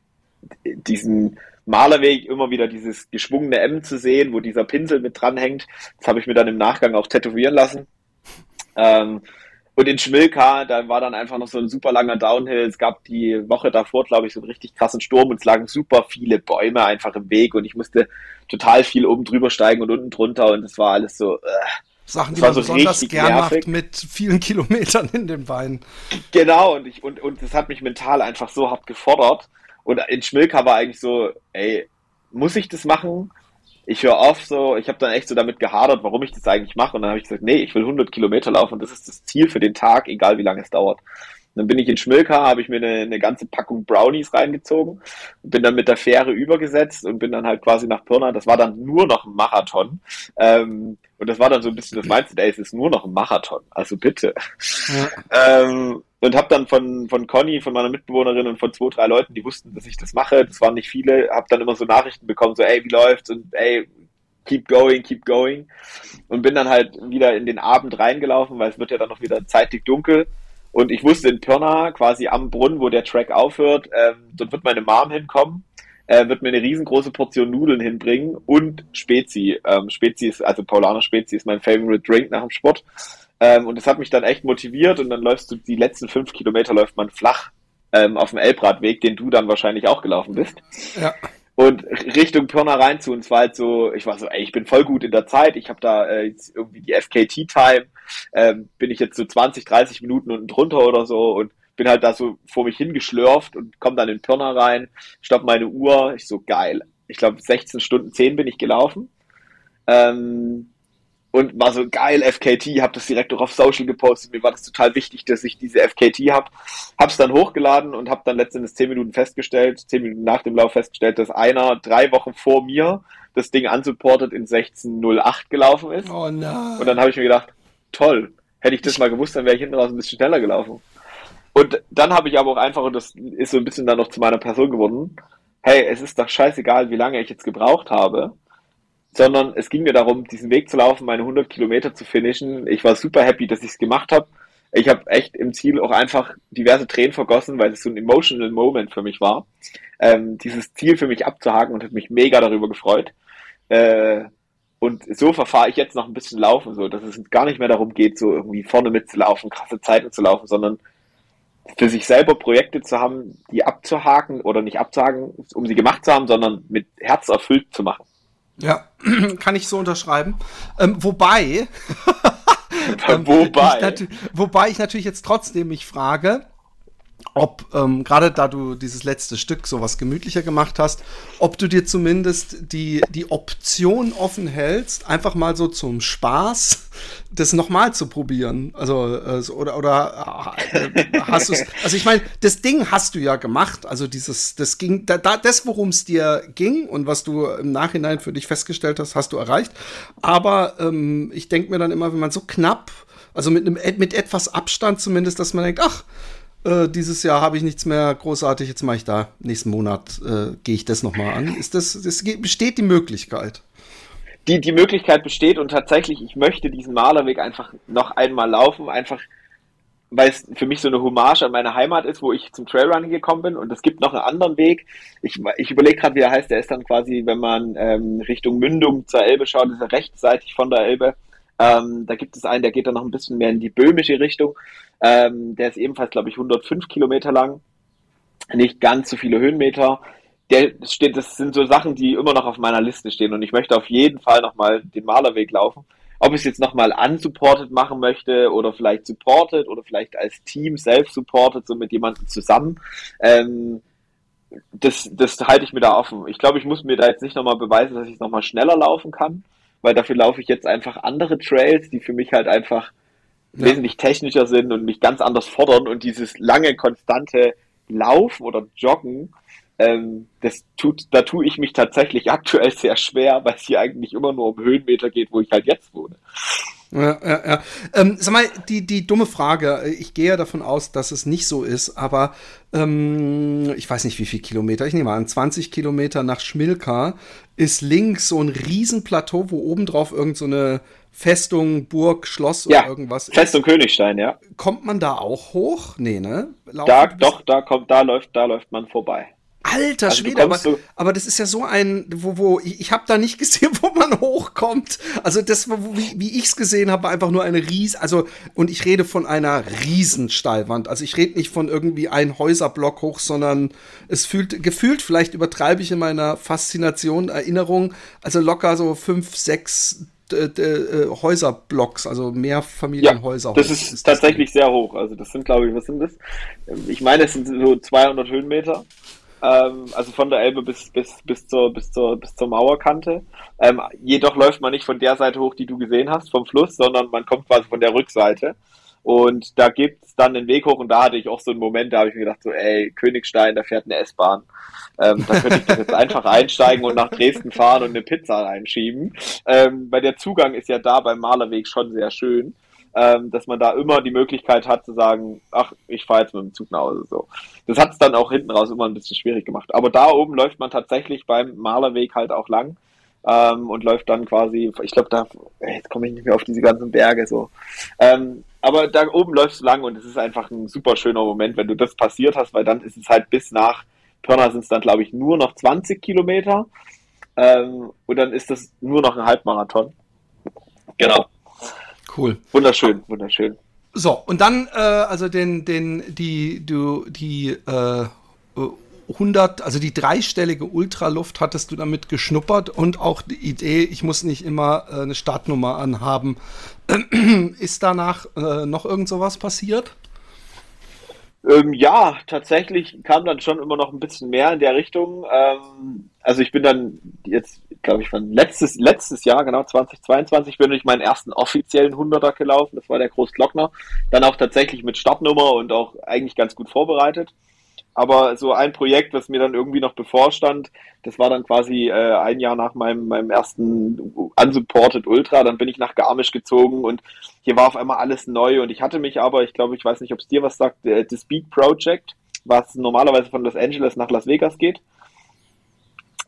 diesen Malerweg immer wieder dieses geschwungene M zu sehen, wo dieser Pinsel mit dranhängt. Das habe ich mir dann im Nachgang auch tätowieren lassen. Ähm, und in Schmilka, da war dann einfach noch so ein super langer Downhill. Es gab die Woche davor, glaube ich, so einen richtig krassen Sturm und es lagen super viele Bäume einfach im Weg und ich musste total viel oben drüber steigen und unten drunter und es war alles so. Äh, Sachen, die man so besonders gern nervig. macht mit vielen Kilometern in den Beinen. Genau, und, ich, und, und das hat mich mental einfach so hart gefordert. Und in Schmilka war eigentlich so, ey, muss ich das machen? ich höre auf so, ich habe dann echt so damit gehadert, warum ich das eigentlich mache. Und dann habe ich gesagt, nee, ich will 100 Kilometer laufen und das ist das Ziel für den Tag, egal wie lange es dauert. Dann bin ich in Schmilka, habe ich mir eine, eine ganze Packung Brownies reingezogen, bin dann mit der Fähre übergesetzt und bin dann halt quasi nach Pirna. Das war dann nur noch ein Marathon. Ähm, und das war dann so ein bisschen das Mindset, ey, es ist nur noch ein Marathon. Also bitte. Ja. ähm, und habe dann von, von Conny, von meiner Mitbewohnerin und von zwei, drei Leuten, die wussten, dass ich das mache, das waren nicht viele, habe dann immer so Nachrichten bekommen, so ey, wie läuft's und ey, keep going, keep going und bin dann halt wieder in den Abend reingelaufen, weil es wird ja dann noch wieder zeitig dunkel und ich wusste in Pirna, quasi am Brunnen, wo der Track aufhört, ähm, dort wird meine Mom hinkommen, äh, wird mir eine riesengroße Portion Nudeln hinbringen und Spezi. Ähm, Spezi ist, also Paulaner Spezi ist mein Favorite Drink nach dem Sport. Ähm, und das hat mich dann echt motiviert und dann läufst du die letzten fünf Kilometer läuft man flach ähm, auf dem Elbradweg, den du dann wahrscheinlich auch gelaufen bist. Ja. Und Richtung Pirna rein zu uns war halt so, ich war so, ey, ich bin voll gut in der Zeit, ich habe da äh, jetzt irgendwie die FKT-Time, ähm, bin ich jetzt so 20, 30 Minuten unten drunter oder so und bin halt da so vor mich hingeschlürft und komme dann in Pirna rein, stopp meine Uhr, ich so, geil. Ich glaube, 16 Stunden 10 bin ich gelaufen. Ähm, und war so geil FKT, habe das direkt auch auf Social gepostet. Mir war das total wichtig, dass ich diese FKT habe. Hab's dann hochgeladen und habe dann letztendlich zehn Minuten festgestellt, zehn Minuten nach dem Lauf festgestellt, dass einer drei Wochen vor mir das Ding unsupported in 16.08 gelaufen ist. Oh nein. Und dann habe ich mir gedacht, toll, hätte ich das mal gewusst, dann wäre ich hinten raus ein bisschen schneller gelaufen. Und dann habe ich aber auch einfach, und das ist so ein bisschen dann noch zu meiner Person geworden, hey, es ist doch scheißegal, wie lange ich jetzt gebraucht habe sondern es ging mir darum, diesen Weg zu laufen, meine 100 Kilometer zu finishen. Ich war super happy, dass ich es gemacht habe. Ich habe echt im Ziel auch einfach diverse Tränen vergossen, weil es so ein emotional Moment für mich war, ähm, dieses Ziel für mich abzuhaken und habe mich mega darüber gefreut. Äh, und so verfahre ich jetzt noch ein bisschen laufen, so dass es gar nicht mehr darum geht, so irgendwie vorne mitzulaufen, krasse Zeiten zu laufen, sondern für sich selber Projekte zu haben, die abzuhaken oder nicht abzuhaken, um sie gemacht zu haben, sondern mit Herz erfüllt zu machen. Ja, kann ich so unterschreiben. Ähm, wobei, ähm, wobei. Ich wobei ich natürlich jetzt trotzdem mich frage, ob, ähm, gerade da du dieses letzte Stück so was gemütlicher gemacht hast, ob du dir zumindest die, die Option offen hältst, einfach mal so zum Spaß das nochmal zu probieren. Also, äh, oder, oder äh, hast du es, also ich meine, das Ding hast du ja gemacht, also dieses, das ging, da, da, das, worum es dir ging und was du im Nachhinein für dich festgestellt hast, hast du erreicht. Aber ähm, ich denke mir dann immer, wenn man so knapp, also mit, einem, mit etwas Abstand zumindest, dass man denkt, ach, äh, dieses Jahr habe ich nichts mehr großartig, jetzt mache ich da, nächsten Monat äh, gehe ich das nochmal an. Ist das, das besteht die Möglichkeit? Die, die Möglichkeit besteht und tatsächlich, ich möchte diesen Malerweg einfach noch einmal laufen, einfach weil es für mich so eine Hommage an meine Heimat ist, wo ich zum Trailrunning gekommen bin. Und es gibt noch einen anderen Weg. Ich, ich überlege gerade, wie der heißt. Der ist dann quasi, wenn man ähm, Richtung Mündung zur Elbe schaut, ist er rechtsseitig von der Elbe. Ähm, da gibt es einen, der geht dann noch ein bisschen mehr in die böhmische Richtung. Ähm, der ist ebenfalls, glaube ich, 105 Kilometer lang. Nicht ganz so viele Höhenmeter. Der steht, das sind so Sachen, die immer noch auf meiner Liste stehen. Und ich möchte auf jeden Fall nochmal den Malerweg laufen. ob ich es jetzt nochmal unsupported machen möchte oder vielleicht supported oder vielleicht als Team self-supported, so mit jemandem zusammen. Ähm, das, das halte ich mir da offen. Ich glaube, ich muss mir da jetzt nicht nochmal beweisen, dass ich es nochmal schneller laufen kann, weil dafür laufe ich jetzt einfach andere Trails, die für mich halt einfach ja. wesentlich technischer sind und mich ganz anders fordern und dieses lange, konstante Laufen oder Joggen, ähm, das tut, da tue ich mich tatsächlich aktuell sehr schwer, weil es hier eigentlich immer nur um Höhenmeter geht, wo ich halt jetzt wohne. Ja, ja, ja. Ähm, sag mal, die, die dumme Frage. Ich gehe ja davon aus, dass es nicht so ist, aber ähm, ich weiß nicht, wie viel Kilometer. Ich nehme an, 20 Kilometer nach Schmilka ist links so ein Riesenplateau, wo obendrauf irgend so eine Festung, Burg, Schloss ja, oder irgendwas ist. Festung Königstein, ja. Kommt man da auch hoch? Nee, ne? Laufen da, doch, da kommt, da läuft, da läuft man vorbei. Alter also Schwede, aber, aber, das ist ja so ein, wo, wo ich, ich habe da nicht gesehen, wo man hochkommt. Also das, wo, wie, wie ich es gesehen habe, einfach nur eine Ries, also und ich rede von einer Riesensteilwand. Also ich rede nicht von irgendwie ein Häuserblock hoch, sondern es fühlt, gefühlt, vielleicht übertreibe ich in meiner Faszination, Erinnerung, also locker so fünf, sechs äh, Häuserblocks, also mehr Familienhäuser. Ja, das ist, ist tatsächlich das sehr hoch. Also das sind, glaube ich, was sind das? Ich meine, es sind so 200 Höhenmeter. Ähm, also von der Elbe bis, bis, bis, zur, bis, zur, bis zur Mauerkante. Ähm, jedoch läuft man nicht von der Seite hoch, die du gesehen hast, vom Fluss, sondern man kommt quasi von der Rückseite. Und da gibt's dann den Weg hoch und da hatte ich auch so einen Moment, da habe ich mir gedacht, so, ey, Königstein, da fährt eine S-Bahn. Ähm, da könnte ich jetzt einfach einsteigen und nach Dresden fahren und eine Pizza reinschieben. Ähm, weil der Zugang ist ja da beim Malerweg schon sehr schön ähm, dass man da immer die Möglichkeit hat zu sagen, ach, ich fahre jetzt mit dem Zug nach Hause. So. Das hat es dann auch hinten raus immer ein bisschen schwierig gemacht. Aber da oben läuft man tatsächlich beim Malerweg halt auch lang ähm, und läuft dann quasi, ich glaube, da, jetzt komme ich nicht mehr auf diese ganzen Berge so. Ähm, aber da oben läufst du lang und es ist einfach ein super schöner Moment, wenn du das passiert hast, weil dann ist es halt bis nach Pirna sind es dann, glaube ich, nur noch 20 Kilometer. Ähm, und dann ist das nur noch ein Halbmarathon. Genau. Cool. Wunderschön, wunderschön. So, und dann, äh, also den, den, die, du, die äh, 100, also die dreistellige Ultraluft hattest du damit geschnuppert und auch die Idee, ich muss nicht immer äh, eine Startnummer anhaben. Ist danach äh, noch irgend sowas passiert? Ähm, ja, tatsächlich kam dann schon immer noch ein bisschen mehr in der Richtung. Ähm, also ich bin dann jetzt, glaube ich, von letztes, letztes Jahr, genau 2022, bin ich meinen ersten offiziellen Hunderter gelaufen. Das war der Großglockner. Dann auch tatsächlich mit Startnummer und auch eigentlich ganz gut vorbereitet. Aber so ein Projekt, was mir dann irgendwie noch bevorstand, das war dann quasi äh, ein Jahr nach meinem, meinem ersten Unsupported Ultra. Dann bin ich nach Garmisch gezogen und hier war auf einmal alles neu. Und ich hatte mich aber, ich glaube, ich weiß nicht, ob es dir was sagt, äh, The Speed Project, was normalerweise von Los Angeles nach Las Vegas geht.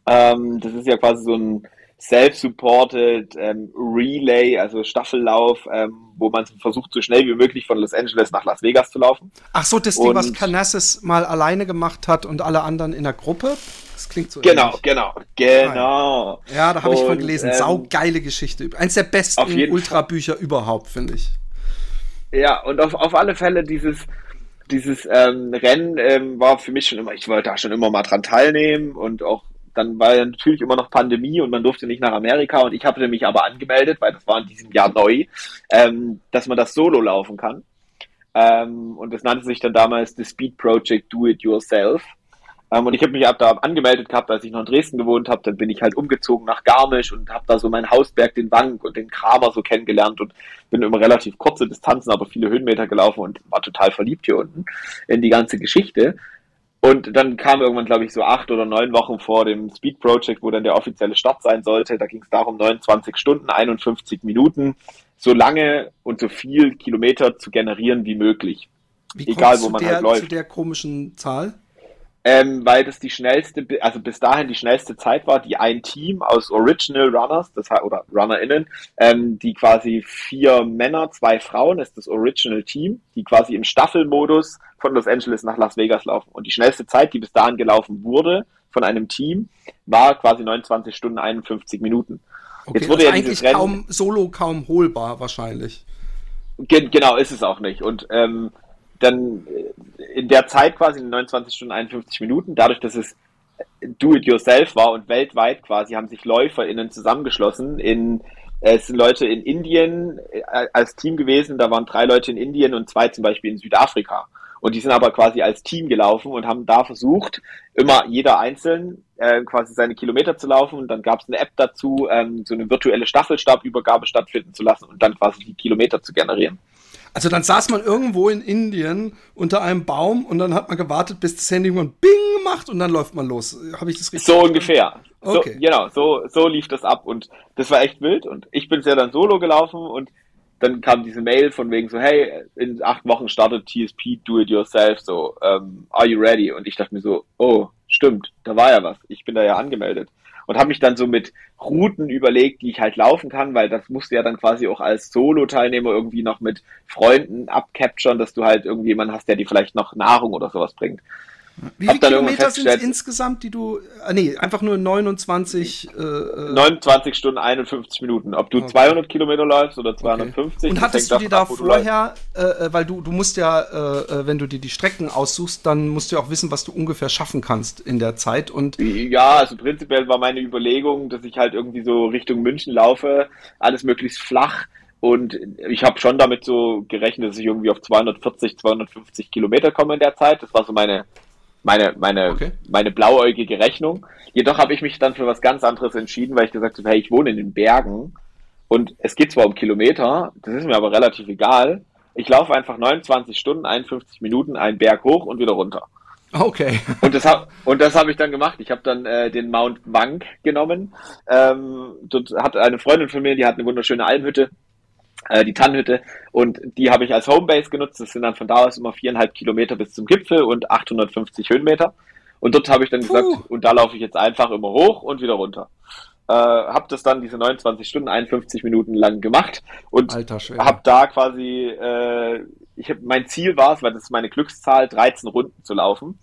Ähm, das ist ja quasi so ein self-supported ähm, Relay, also Staffellauf, ähm, wo man versucht, so schnell wie möglich von Los Angeles nach Las Vegas zu laufen. Ach so, das Ding, was Canassis mal alleine gemacht hat und alle anderen in der Gruppe? Das klingt so Genau, ähnlich. genau, genau. Ja, da habe ich von gelesen. Ähm, Saugeile Geschichte. Eins der besten Ultrabücher überhaupt, finde ich. Ja, und auf, auf alle Fälle dieses, dieses ähm, Rennen ähm, war für mich schon immer, ich wollte da schon immer mal dran teilnehmen und auch dann war ja natürlich immer noch Pandemie und man durfte nicht nach Amerika und ich habe mich aber angemeldet, weil das war in diesem Jahr neu, ähm, dass man das solo laufen kann. Ähm, und das nannte sich dann damals The Speed Project Do It Yourself. Ähm, und ich habe mich ab da angemeldet gehabt, als ich noch in Dresden gewohnt habe. Dann bin ich halt umgezogen nach Garmisch und habe da so meinen Hausberg, den Wank und den Kramer so kennengelernt und bin immer relativ kurze Distanzen, aber viele Höhenmeter gelaufen und war total verliebt hier unten in die ganze Geschichte. Und dann kam irgendwann, glaube ich, so acht oder neun Wochen vor dem Speed Project, wo dann der offizielle Start sein sollte. Da ging es darum, 29 Stunden, 51 Minuten, so lange und so viel Kilometer zu generieren wie möglich. Wie Egal, wo man der, halt läuft. Zu der komischen Zahl? Ähm, weil das die schnellste, also bis dahin die schnellste Zeit war, die ein Team aus Original Runners, das oder RunnerInnen, ähm, die quasi vier Männer, zwei Frauen, ist das Original Team, die quasi im Staffelmodus von Los Angeles nach Las Vegas laufen. Und die schnellste Zeit, die bis dahin gelaufen wurde von einem Team, war quasi 29 Stunden 51 Minuten. Okay, Jetzt wurde also ja eigentlich Rennen, kaum solo kaum holbar wahrscheinlich. Gen genau, ist es auch nicht. Und ähm, dann äh, in der Zeit quasi in 29 Stunden 51 Minuten, dadurch, dass es Do-it-yourself war und weltweit quasi haben sich LäuferInnen zusammengeschlossen in Es sind Leute in Indien äh, als Team gewesen, da waren drei Leute in Indien und zwei zum Beispiel in Südafrika. Und die sind aber quasi als Team gelaufen und haben da versucht, immer jeder einzeln äh, quasi seine Kilometer zu laufen. Und dann gab es eine App dazu, ähm, so eine virtuelle Staffelstabübergabe stattfinden zu lassen und dann quasi die Kilometer zu generieren. Also dann saß man irgendwo in Indien unter einem Baum und dann hat man gewartet, bis das Handy irgendwann Bing macht und dann läuft man los. Habe ich das richtig? So ungefähr. Okay. So, genau, so, so lief das ab und das war echt wild und ich bin ja dann solo gelaufen und dann kam diese Mail von wegen so, hey, in acht Wochen startet TSP Do It Yourself, so, um, ähm, are you ready? Und ich dachte mir so, oh, stimmt, da war ja was. Ich bin da ja angemeldet. Und habe mich dann so mit Routen überlegt, die ich halt laufen kann, weil das musst du ja dann quasi auch als Solo-Teilnehmer irgendwie noch mit Freunden abcapturen, dass du halt irgendwie jemanden hast, der dir vielleicht noch Nahrung oder sowas bringt. Wie viele Kilometer sind es insgesamt, die du. Äh, nee, einfach nur 29. Äh, 29 äh, Stunden 51 Minuten. Ob du okay. 200 Kilometer läufst oder 250. Okay. Und hattest du dir da vorher, äh, äh, weil du, du musst ja, äh, wenn du dir die Strecken aussuchst, dann musst du ja auch wissen, was du ungefähr schaffen kannst in der Zeit. Und ja, also prinzipiell war meine Überlegung, dass ich halt irgendwie so Richtung München laufe, alles möglichst flach. Und ich habe schon damit so gerechnet, dass ich irgendwie auf 240, 250 Kilometer komme in der Zeit. Das war so meine meine, meine, okay. meine blauäugige Rechnung. Jedoch habe ich mich dann für was ganz anderes entschieden, weil ich gesagt habe, hey, ich wohne in den Bergen und es geht zwar um Kilometer, das ist mir aber relativ egal. Ich laufe einfach 29 Stunden, 51 Minuten einen Berg hoch und wieder runter. Okay. Und das habe und das habe ich dann gemacht. Ich habe dann äh, den Mount Wank genommen. Ähm, dort hat eine Freundin von mir, die hat eine wunderschöne Almhütte äh, die Tannhütte. Und die habe ich als Homebase genutzt. Das sind dann von da aus immer viereinhalb Kilometer bis zum Gipfel und 850 Höhenmeter. Und dort habe ich dann Puh. gesagt, und da laufe ich jetzt einfach immer hoch und wieder runter. Äh, habe das dann diese 29 Stunden, 51 Minuten lang gemacht und habe da quasi, äh, ich hab, mein Ziel war es, weil das ist meine Glückszahl, 13 Runden zu laufen,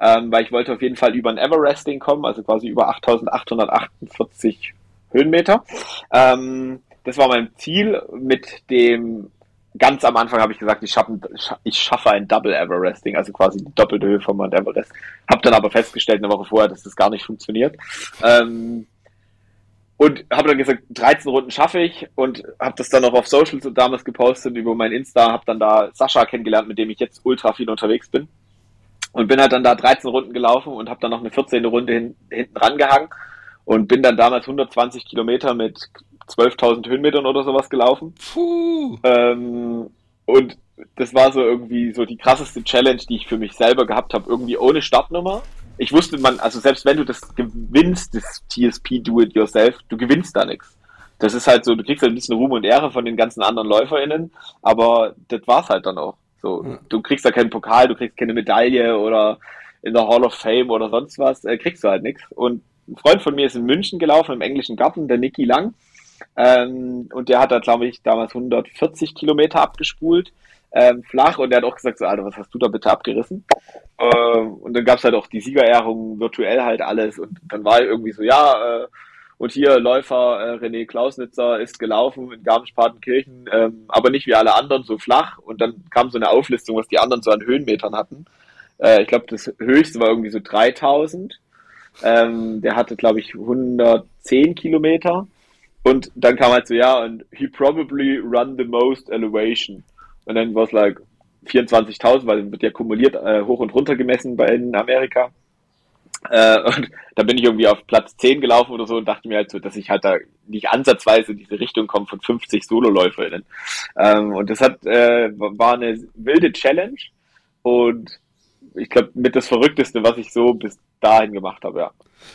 ähm, weil ich wollte auf jeden Fall über ein Everesting kommen, also quasi über 8848 Höhenmeter. Ähm, das war mein Ziel mit dem ganz am Anfang habe ich gesagt, ich schaffe, ich schaffe ein Double Everesting, also quasi die doppelte Höhe von Mount Everest. Habe dann aber festgestellt eine Woche vorher, dass das gar nicht funktioniert. Ähm, und habe dann gesagt, 13 Runden schaffe ich und habe das dann auch auf Social so damals gepostet über mein Insta, habe dann da Sascha kennengelernt, mit dem ich jetzt ultra viel unterwegs bin. Und bin halt dann da 13 Runden gelaufen und habe dann noch eine 14. Runde hin, hinten rangehangen und bin dann damals 120 Kilometer mit 12.000 Höhenmetern oder sowas gelaufen. Puh. Ähm, und das war so irgendwie so die krasseste Challenge, die ich für mich selber gehabt habe, irgendwie ohne Startnummer. Ich wusste man, also selbst wenn du das gewinnst, das TSP Do It Yourself, du gewinnst da nichts. Das ist halt so, du kriegst halt ein bisschen Ruhm und Ehre von den ganzen anderen LäuferInnen, aber das war's halt dann auch. So, ja. du kriegst da keinen Pokal, du kriegst keine Medaille oder in der Hall of Fame oder sonst was, äh, kriegst du halt nichts. Und ein Freund von mir ist in München gelaufen, im englischen Garten, der Nicky Lang. Ähm, und der hat da, glaube ich, damals 140 Kilometer abgespult, ähm, flach. Und der hat auch gesagt, so, Alter, was hast du da bitte abgerissen? Ähm, und dann gab es halt auch die Siegerehrung, virtuell halt alles. Und dann war irgendwie so, ja, äh, und hier Läufer äh, René Klausnitzer ist gelaufen in Garmisch-Partenkirchen, ähm, aber nicht wie alle anderen so flach. Und dann kam so eine Auflistung, was die anderen so an Höhenmetern hatten. Äh, ich glaube, das höchste war irgendwie so 3000. Ähm, der hatte, glaube ich, 110 Kilometer. Und dann kam halt so, ja, und he probably run the most elevation. Und dann war es like 24.000, weil wird ja kumuliert äh, hoch und runter gemessen bei in Amerika. Äh, und da bin ich irgendwie auf Platz 10 gelaufen oder so und dachte mir halt so, dass ich halt da nicht ansatzweise in diese Richtung komme von 50 Sololäuferinnen. Ähm, und das hat, äh, war eine wilde Challenge und ich glaube, mit das Verrückteste, was ich so bis dahin gemacht habe, ja.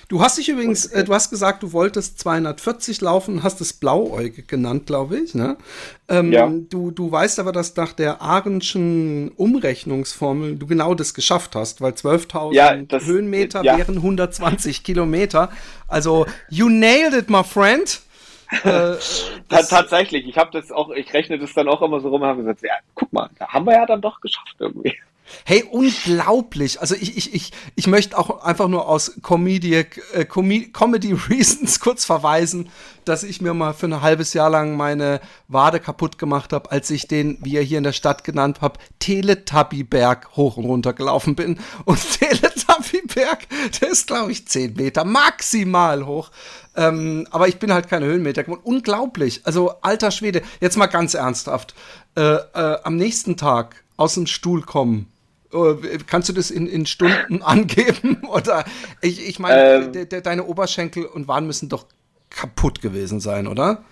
Du hast dich übrigens, äh, du hast gesagt, du wolltest 240 laufen, hast es blauäugig genannt, glaube ich. Ne? Ähm, ja. du, du weißt aber, dass nach der Ahrenschen Umrechnungsformel du genau das geschafft hast, weil 12.000 ja, Höhenmeter ja. wären 120 Kilometer. Also, you nailed it, my friend. äh, tatsächlich, ich habe das auch, ich rechne das dann auch immer so rum und habe gesagt, ja, guck mal, da haben wir ja dann doch geschafft irgendwie. Hey, unglaublich. Also ich, ich, ich, ich möchte auch einfach nur aus Comedy, äh, Comedy Reasons kurz verweisen, dass ich mir mal für ein halbes Jahr lang meine Wade kaputt gemacht habe, als ich den, wie er hier in der Stadt genannt habe, Teletubby-Berg hoch und runter gelaufen bin. Und Teletubby-Berg, der ist, glaube ich, 10 Meter maximal hoch. Ähm, aber ich bin halt keine Höhenmeter geworden. Unglaublich. Also, alter Schwede. Jetzt mal ganz ernsthaft. Äh, äh, am nächsten Tag aus dem Stuhl kommen. Äh, kannst du das in, in Stunden angeben? Oder ich, ich meine, ähm, de, de, deine Oberschenkel und Waren müssen doch kaputt gewesen sein, oder?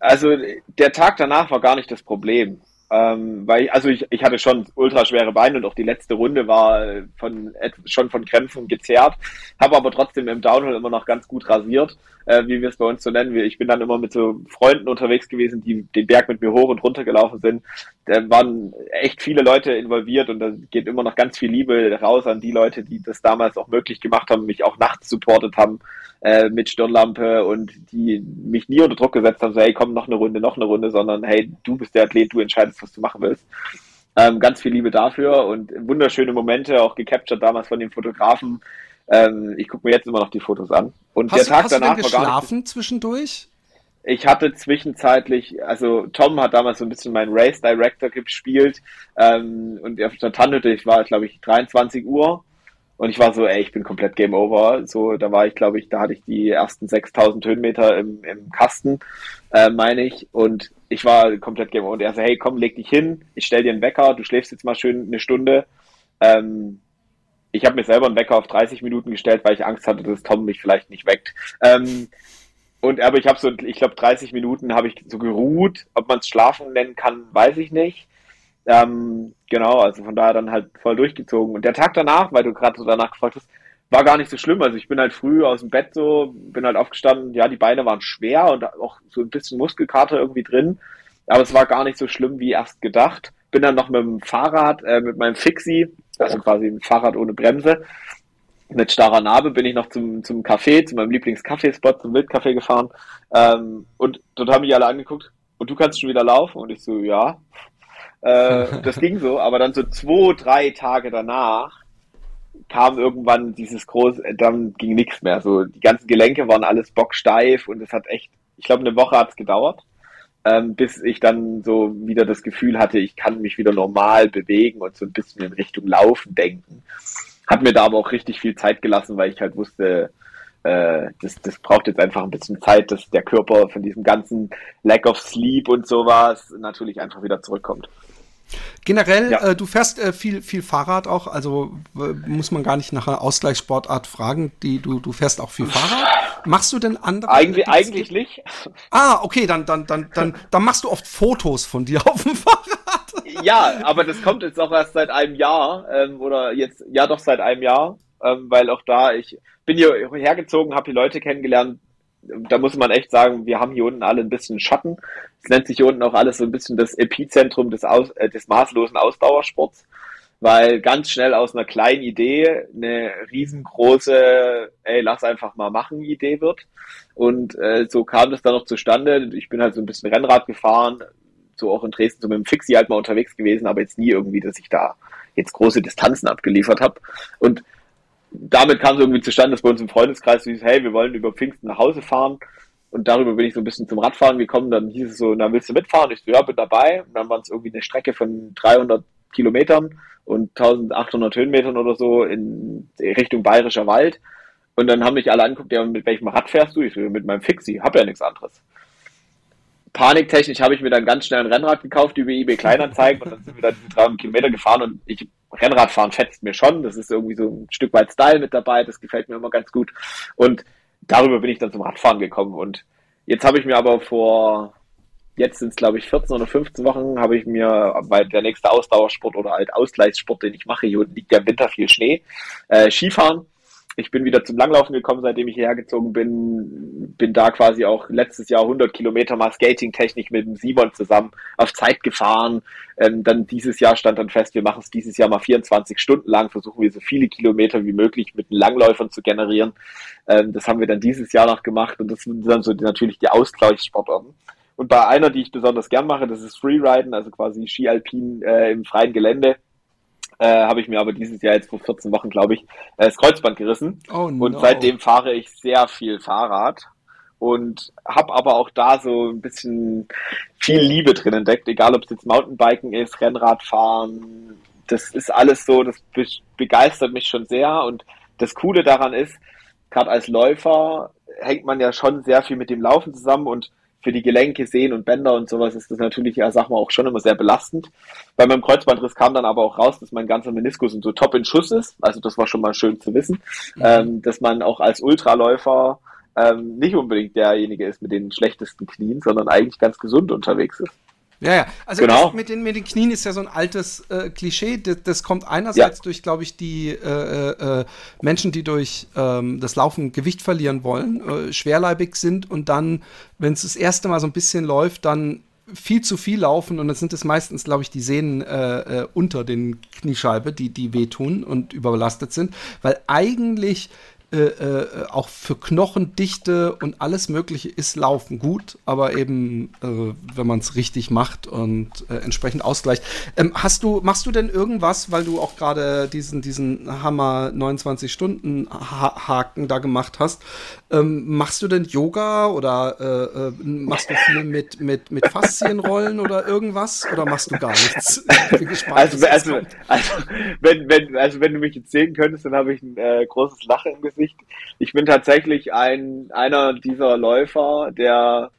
Also der Tag danach war gar nicht das Problem. Ähm, weil, also ich, ich hatte schon ultra schwere Beine und auch die letzte Runde war von, schon von Krämpfen gezerrt, habe aber trotzdem im Downhill immer noch ganz gut rasiert, äh, wie wir es bei uns so nennen. Ich bin dann immer mit so Freunden unterwegs gewesen, die den Berg mit mir hoch und runter gelaufen sind. Da waren echt viele Leute involviert und da geht immer noch ganz viel Liebe raus an die Leute, die das damals auch möglich gemacht haben, mich auch nachts supportet haben äh, mit Stirnlampe und die mich nie unter Druck gesetzt haben, so hey, komm, noch eine Runde, noch eine Runde, sondern hey, du bist der Athlet, du entscheidest, was du machen willst. Ähm, ganz viel Liebe dafür und wunderschöne Momente, auch gecaptured damals von den Fotografen. Ähm, ich gucke mir jetzt immer noch die Fotos an. Und hast der Tag du, hast danach du denn geschlafen nicht, zwischendurch? Ich hatte zwischenzeitlich, also Tom hat damals so ein bisschen meinen Race Director gespielt ähm, und auf der Tannhütte, ich war, glaube ich, 23 Uhr und ich war so, ey, ich bin komplett Game Over. So, da war ich, glaube ich, da hatte ich die ersten 6000 Höhenmeter im, im Kasten, äh, meine ich. Und ich war komplett Game Over. Und er so, hey, komm, leg dich hin. Ich stell dir einen Wecker. Du schläfst jetzt mal schön eine Stunde. Ähm, ich habe mir selber einen Wecker auf 30 Minuten gestellt, weil ich Angst hatte, dass Tom mich vielleicht nicht weckt. Ähm, und aber ich habe so, ich glaube, 30 Minuten habe ich so geruht. Ob man es Schlafen nennen kann, weiß ich nicht. Ähm, genau, also von daher dann halt voll durchgezogen. Und der Tag danach, weil du gerade so danach gefragt hast, war gar nicht so schlimm. Also ich bin halt früh aus dem Bett so, bin halt aufgestanden, ja, die Beine waren schwer und auch so ein bisschen Muskelkater irgendwie drin. Aber es war gar nicht so schlimm wie erst gedacht. Bin dann noch mit dem Fahrrad, äh, mit meinem Fixie, also quasi ein Fahrrad ohne Bremse, mit starrer Narbe bin ich noch zum, zum Café, zu meinem Lieblings-Kaffeespot, zum Wildcafé gefahren. Ähm, und dort haben mich alle angeguckt, und du kannst schon wieder laufen? Und ich so, ja. Äh, das ging so, aber dann so zwei, drei Tage danach kam irgendwann dieses große, dann ging nichts mehr. So die ganzen Gelenke waren alles bocksteif und es hat echt, ich glaube, eine Woche hat es gedauert, ähm, bis ich dann so wieder das Gefühl hatte, ich kann mich wieder normal bewegen und so ein bisschen in Richtung Laufen denken. Hat mir da aber auch richtig viel Zeit gelassen, weil ich halt wusste, äh, das, das braucht jetzt einfach ein bisschen Zeit, dass der Körper von diesem ganzen Lack of Sleep und sowas natürlich einfach wieder zurückkommt. Generell, ja. äh, du fährst äh, viel, viel Fahrrad auch, also äh, muss man gar nicht nach einer Ausgleichssportart fragen. Die, du, du fährst auch viel Fahrrad. Machst du denn andere? Eigentlich, eigentlich nicht. Ah, okay, dann, dann, dann, dann, dann machst du oft Fotos von dir auf dem Fahrrad. Ja, aber das kommt jetzt auch erst seit einem Jahr ähm, oder jetzt, ja doch seit einem Jahr, ähm, weil auch da, ich bin hier hergezogen, habe die Leute kennengelernt, da muss man echt sagen, wir haben hier unten alle ein bisschen Schatten. Es nennt sich hier unten auch alles so ein bisschen das Epizentrum des, aus, äh, des maßlosen Ausdauersports, weil ganz schnell aus einer kleinen Idee eine riesengroße, ey, lass einfach mal machen Idee wird. Und äh, so kam das dann noch zustande. Ich bin halt so ein bisschen Rennrad gefahren, so auch in Dresden so mit dem Fixie halt mal unterwegs gewesen, aber jetzt nie irgendwie, dass ich da jetzt große Distanzen abgeliefert habe. Und damit kam es irgendwie zustande, dass bei uns im Freundeskreis hieß, hey, wir wollen über Pfingsten nach Hause fahren. Und darüber bin ich so ein bisschen zum Radfahren gekommen. Dann hieß es so, na, willst du mitfahren? Ich so, ja, bin dabei. Und dann waren es irgendwie eine Strecke von 300 Kilometern und 1800 Höhenmetern oder so in Richtung Bayerischer Wald. Und dann haben mich alle angeguckt, ja, mit welchem Rad fährst du? Ich so, mit meinem Fixie, hab ja nichts anderes. Paniktechnisch habe ich mir dann ganz schnell ein Rennrad gekauft über eBay Kleinanzeigen und dann sind wir da diese 300 Kilometer gefahren und ich Rennradfahren fetzt mir schon. Das ist irgendwie so ein Stück weit Style mit dabei. Das gefällt mir immer ganz gut. Und darüber bin ich dann zum Radfahren gekommen. Und jetzt habe ich mir aber vor, jetzt sind es glaube ich 14 oder 15 Wochen, habe ich mir, weil der nächste Ausdauersport oder halt Ausgleichssport, den ich mache, hier liegt ja im Winter viel Schnee, äh, Skifahren ich bin wieder zum Langlaufen gekommen, seitdem ich hierher gezogen bin. Bin da quasi auch letztes Jahr 100 Kilometer mal Skating-Technik mit dem Simon zusammen auf Zeit gefahren. Ähm, dann dieses Jahr stand dann fest, wir machen es dieses Jahr mal 24 Stunden lang, versuchen wir so viele Kilometer wie möglich mit den Langläufern zu generieren. Ähm, das haben wir dann dieses Jahr noch gemacht und das sind dann so die, natürlich die Ausgleichssportarten. Und bei einer, die ich besonders gern mache, das ist Freeriden, also quasi Ski Alpin äh, im freien Gelände äh, habe ich mir aber dieses Jahr jetzt vor 14 Wochen, glaube ich, äh, das Kreuzband gerissen. Oh, no. Und seitdem fahre ich sehr viel Fahrrad und habe aber auch da so ein bisschen viel Liebe drin entdeckt, egal ob es jetzt Mountainbiken ist, Rennradfahren, das ist alles so, das be begeistert mich schon sehr und das Coole daran ist, gerade als Läufer hängt man ja schon sehr viel mit dem Laufen zusammen und für die Gelenke, Sehnen und Bänder und sowas ist das natürlich, ja, sag mal, auch schon immer sehr belastend. Bei meinem Kreuzbandriss kam dann aber auch raus, dass mein ganzer Meniskus so top in Schuss ist. Also das war schon mal schön zu wissen, mhm. ähm, dass man auch als Ultraläufer ähm, nicht unbedingt derjenige ist mit den schlechtesten Knien, sondern eigentlich ganz gesund unterwegs ist. Ja, ja. Also genau. mit, den, mit den Knien ist ja so ein altes äh, Klischee. Das, das, kommt einerseits ja. durch, glaube ich, die äh, äh, Menschen, die durch ähm, das Laufen Gewicht verlieren wollen, äh, schwerleibig sind und dann, wenn es das erste Mal so ein bisschen läuft, dann viel zu viel laufen und dann sind es meistens, glaube ich, die Sehnen äh, äh, unter den Kniescheibe, die, die wehtun und überlastet sind, weil eigentlich äh, äh, auch für Knochendichte und alles Mögliche ist Laufen gut, aber eben, äh, wenn man es richtig macht und äh, entsprechend ausgleicht. Ähm, hast du, machst du denn irgendwas, weil du auch gerade diesen, diesen Hammer 29 Stunden Haken da gemacht hast, ähm, machst du denn Yoga oder äh, äh, machst du viel mit, mit, mit Faszienrollen oder irgendwas oder machst du gar nichts? Ich bin gespannt. Also, also, also, wenn, wenn, also wenn du mich jetzt sehen könntest, dann habe ich ein großes Lachen im Gesicht nicht. Ich bin tatsächlich ein, einer dieser Läufer, der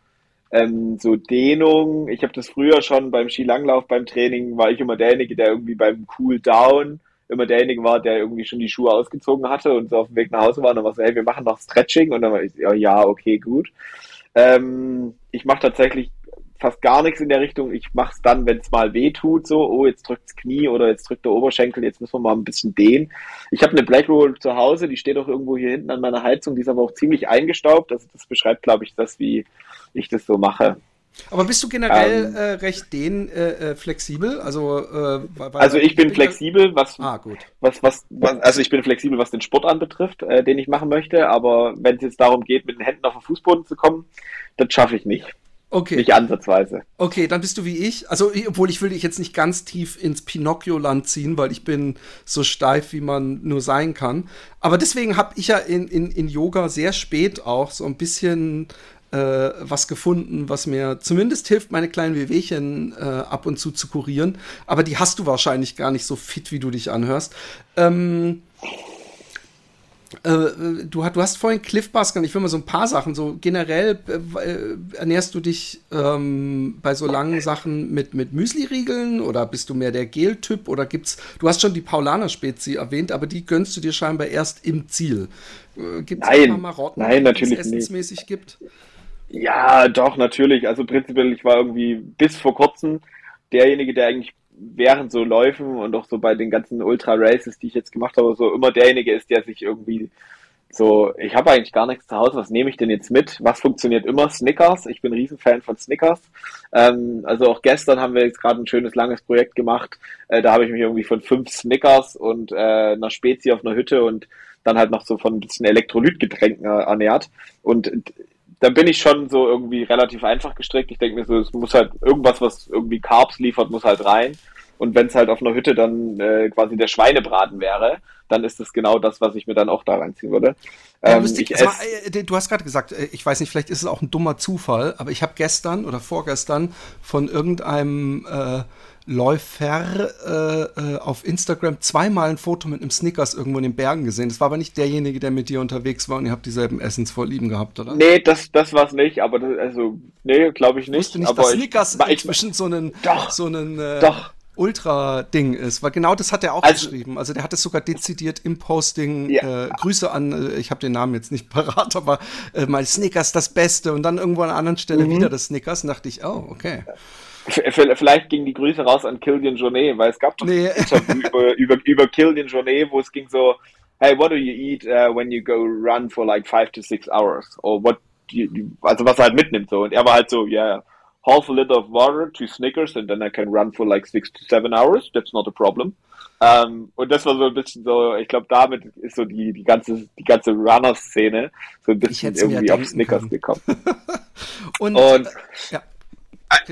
ähm, so Dehnung, ich habe das früher schon beim Skilanglauf, beim Training, war ich immer derjenige, der irgendwie beim Cool Down immer derjenige war, der irgendwie schon die Schuhe ausgezogen hatte und so auf dem Weg nach Hause war und dann war so, hey, wir machen noch Stretching und dann war ich, ja, ja okay, gut. Ähm, ich mache tatsächlich fast gar nichts in der Richtung. Ich mache es dann, wenn es mal weh tut, so, oh, jetzt drückt das Knie oder jetzt drückt der Oberschenkel, jetzt müssen wir mal ein bisschen dehnen. Ich habe eine Black Roll zu Hause, die steht auch irgendwo hier hinten an meiner Heizung, die ist aber auch ziemlich eingestaubt. Also das beschreibt, glaube ich, das, wie ich das so mache. Aber bist du generell ähm, äh, recht den äh, äh flexibel? Also, äh, also ich bin flexibel, was, ah, gut. Was, was, was, also ich bin flexibel, was den Sport anbetrifft, äh, den ich machen möchte. Aber wenn es jetzt darum geht, mit den Händen auf den Fußboden zu kommen, das schaffe ich nicht. Okay. Nicht ansatzweise. Okay, dann bist du wie ich. Also, obwohl ich will dich jetzt nicht ganz tief ins Pinocchio-Land ziehen, weil ich bin so steif, wie man nur sein kann. Aber deswegen habe ich ja in, in, in Yoga sehr spät auch so ein bisschen äh, was gefunden, was mir zumindest hilft, meine kleinen Wehwehchen äh, ab und zu zu kurieren. Aber die hast du wahrscheinlich gar nicht so fit, wie du dich anhörst. Ähm, äh, äh, du, du, hast vorhin Cliff Baskern, ich will mal so ein paar Sachen, so generell äh, äh, ernährst du dich ähm, bei so langen Sachen mit, mit Müsli-Riegeln oder bist du mehr der Gel-Typ oder gibt's, du hast schon die Paulaner-Spezi erwähnt, aber die gönnst du dir scheinbar erst im Ziel. Äh, gibt es ein paar Marotten, nein, natürlich die es essensmäßig nicht. gibt? Ja, doch, natürlich. Also prinzipiell, ich war irgendwie bis vor kurzem derjenige, der eigentlich während so Läufen und auch so bei den ganzen Ultra-Races, die ich jetzt gemacht habe, so immer derjenige ist, der sich irgendwie so, ich habe eigentlich gar nichts zu Hause, was nehme ich denn jetzt mit? Was funktioniert immer? Snickers. Ich bin Riesenfan von Snickers. Ähm, also auch gestern haben wir jetzt gerade ein schönes, langes Projekt gemacht. Äh, da habe ich mich irgendwie von fünf Snickers und äh, einer Spezi auf einer Hütte und dann halt noch so von ein bisschen Elektrolytgetränken ernährt. Und da bin ich schon so irgendwie relativ einfach gestrickt. Ich denke mir so, es muss halt irgendwas, was irgendwie Carbs liefert, muss halt rein. Und wenn es halt auf einer Hütte dann äh, quasi der Schweinebraten wäre, dann ist das genau das, was ich mir dann auch da reinziehen würde. Ähm, lustig, mal, äh, du hast gerade gesagt, äh, ich weiß nicht, vielleicht ist es auch ein dummer Zufall, aber ich habe gestern oder vorgestern von irgendeinem äh, Läufer äh, äh, auf Instagram zweimal ein Foto mit einem Snickers irgendwo in den Bergen gesehen. Das war aber nicht derjenige, der mit dir unterwegs war und ihr habt dieselben Essensvorlieben gehabt, oder? Nee, das, das war es nicht, aber das, also, nee, glaube ich nicht. Ich wusste nicht, aber dass Snickers ich, inzwischen so einen, doch, so einen äh, doch. Ultra-Ding ist, weil genau das hat er auch also, geschrieben. Also der hat es sogar dezidiert im Posting. Ja. Äh, Grüße an, äh, ich habe den Namen jetzt nicht parat, aber äh, mal Snickers das Beste und dann irgendwo an einer anderen Stelle mhm. wieder das Snickers und dachte ich, oh, okay. Vielleicht ging die Grüße raus an Killian Journey, weil es gab doch nee. über, über, über Killian Journey, wo es ging so, hey, what do you eat uh, when you go run for like five to six hours? Or what, you, also was er halt mitnimmt so. Und er war halt so, yeah, half a liter of water, two Snickers, and then I can run for like six to seven hours. That's not a problem. Um, und das war so ein bisschen so, ich glaube, damit ist so die, die ganze, die ganze Runner-Szene so ein bisschen irgendwie auf Snickers können. gekommen. und, und ja.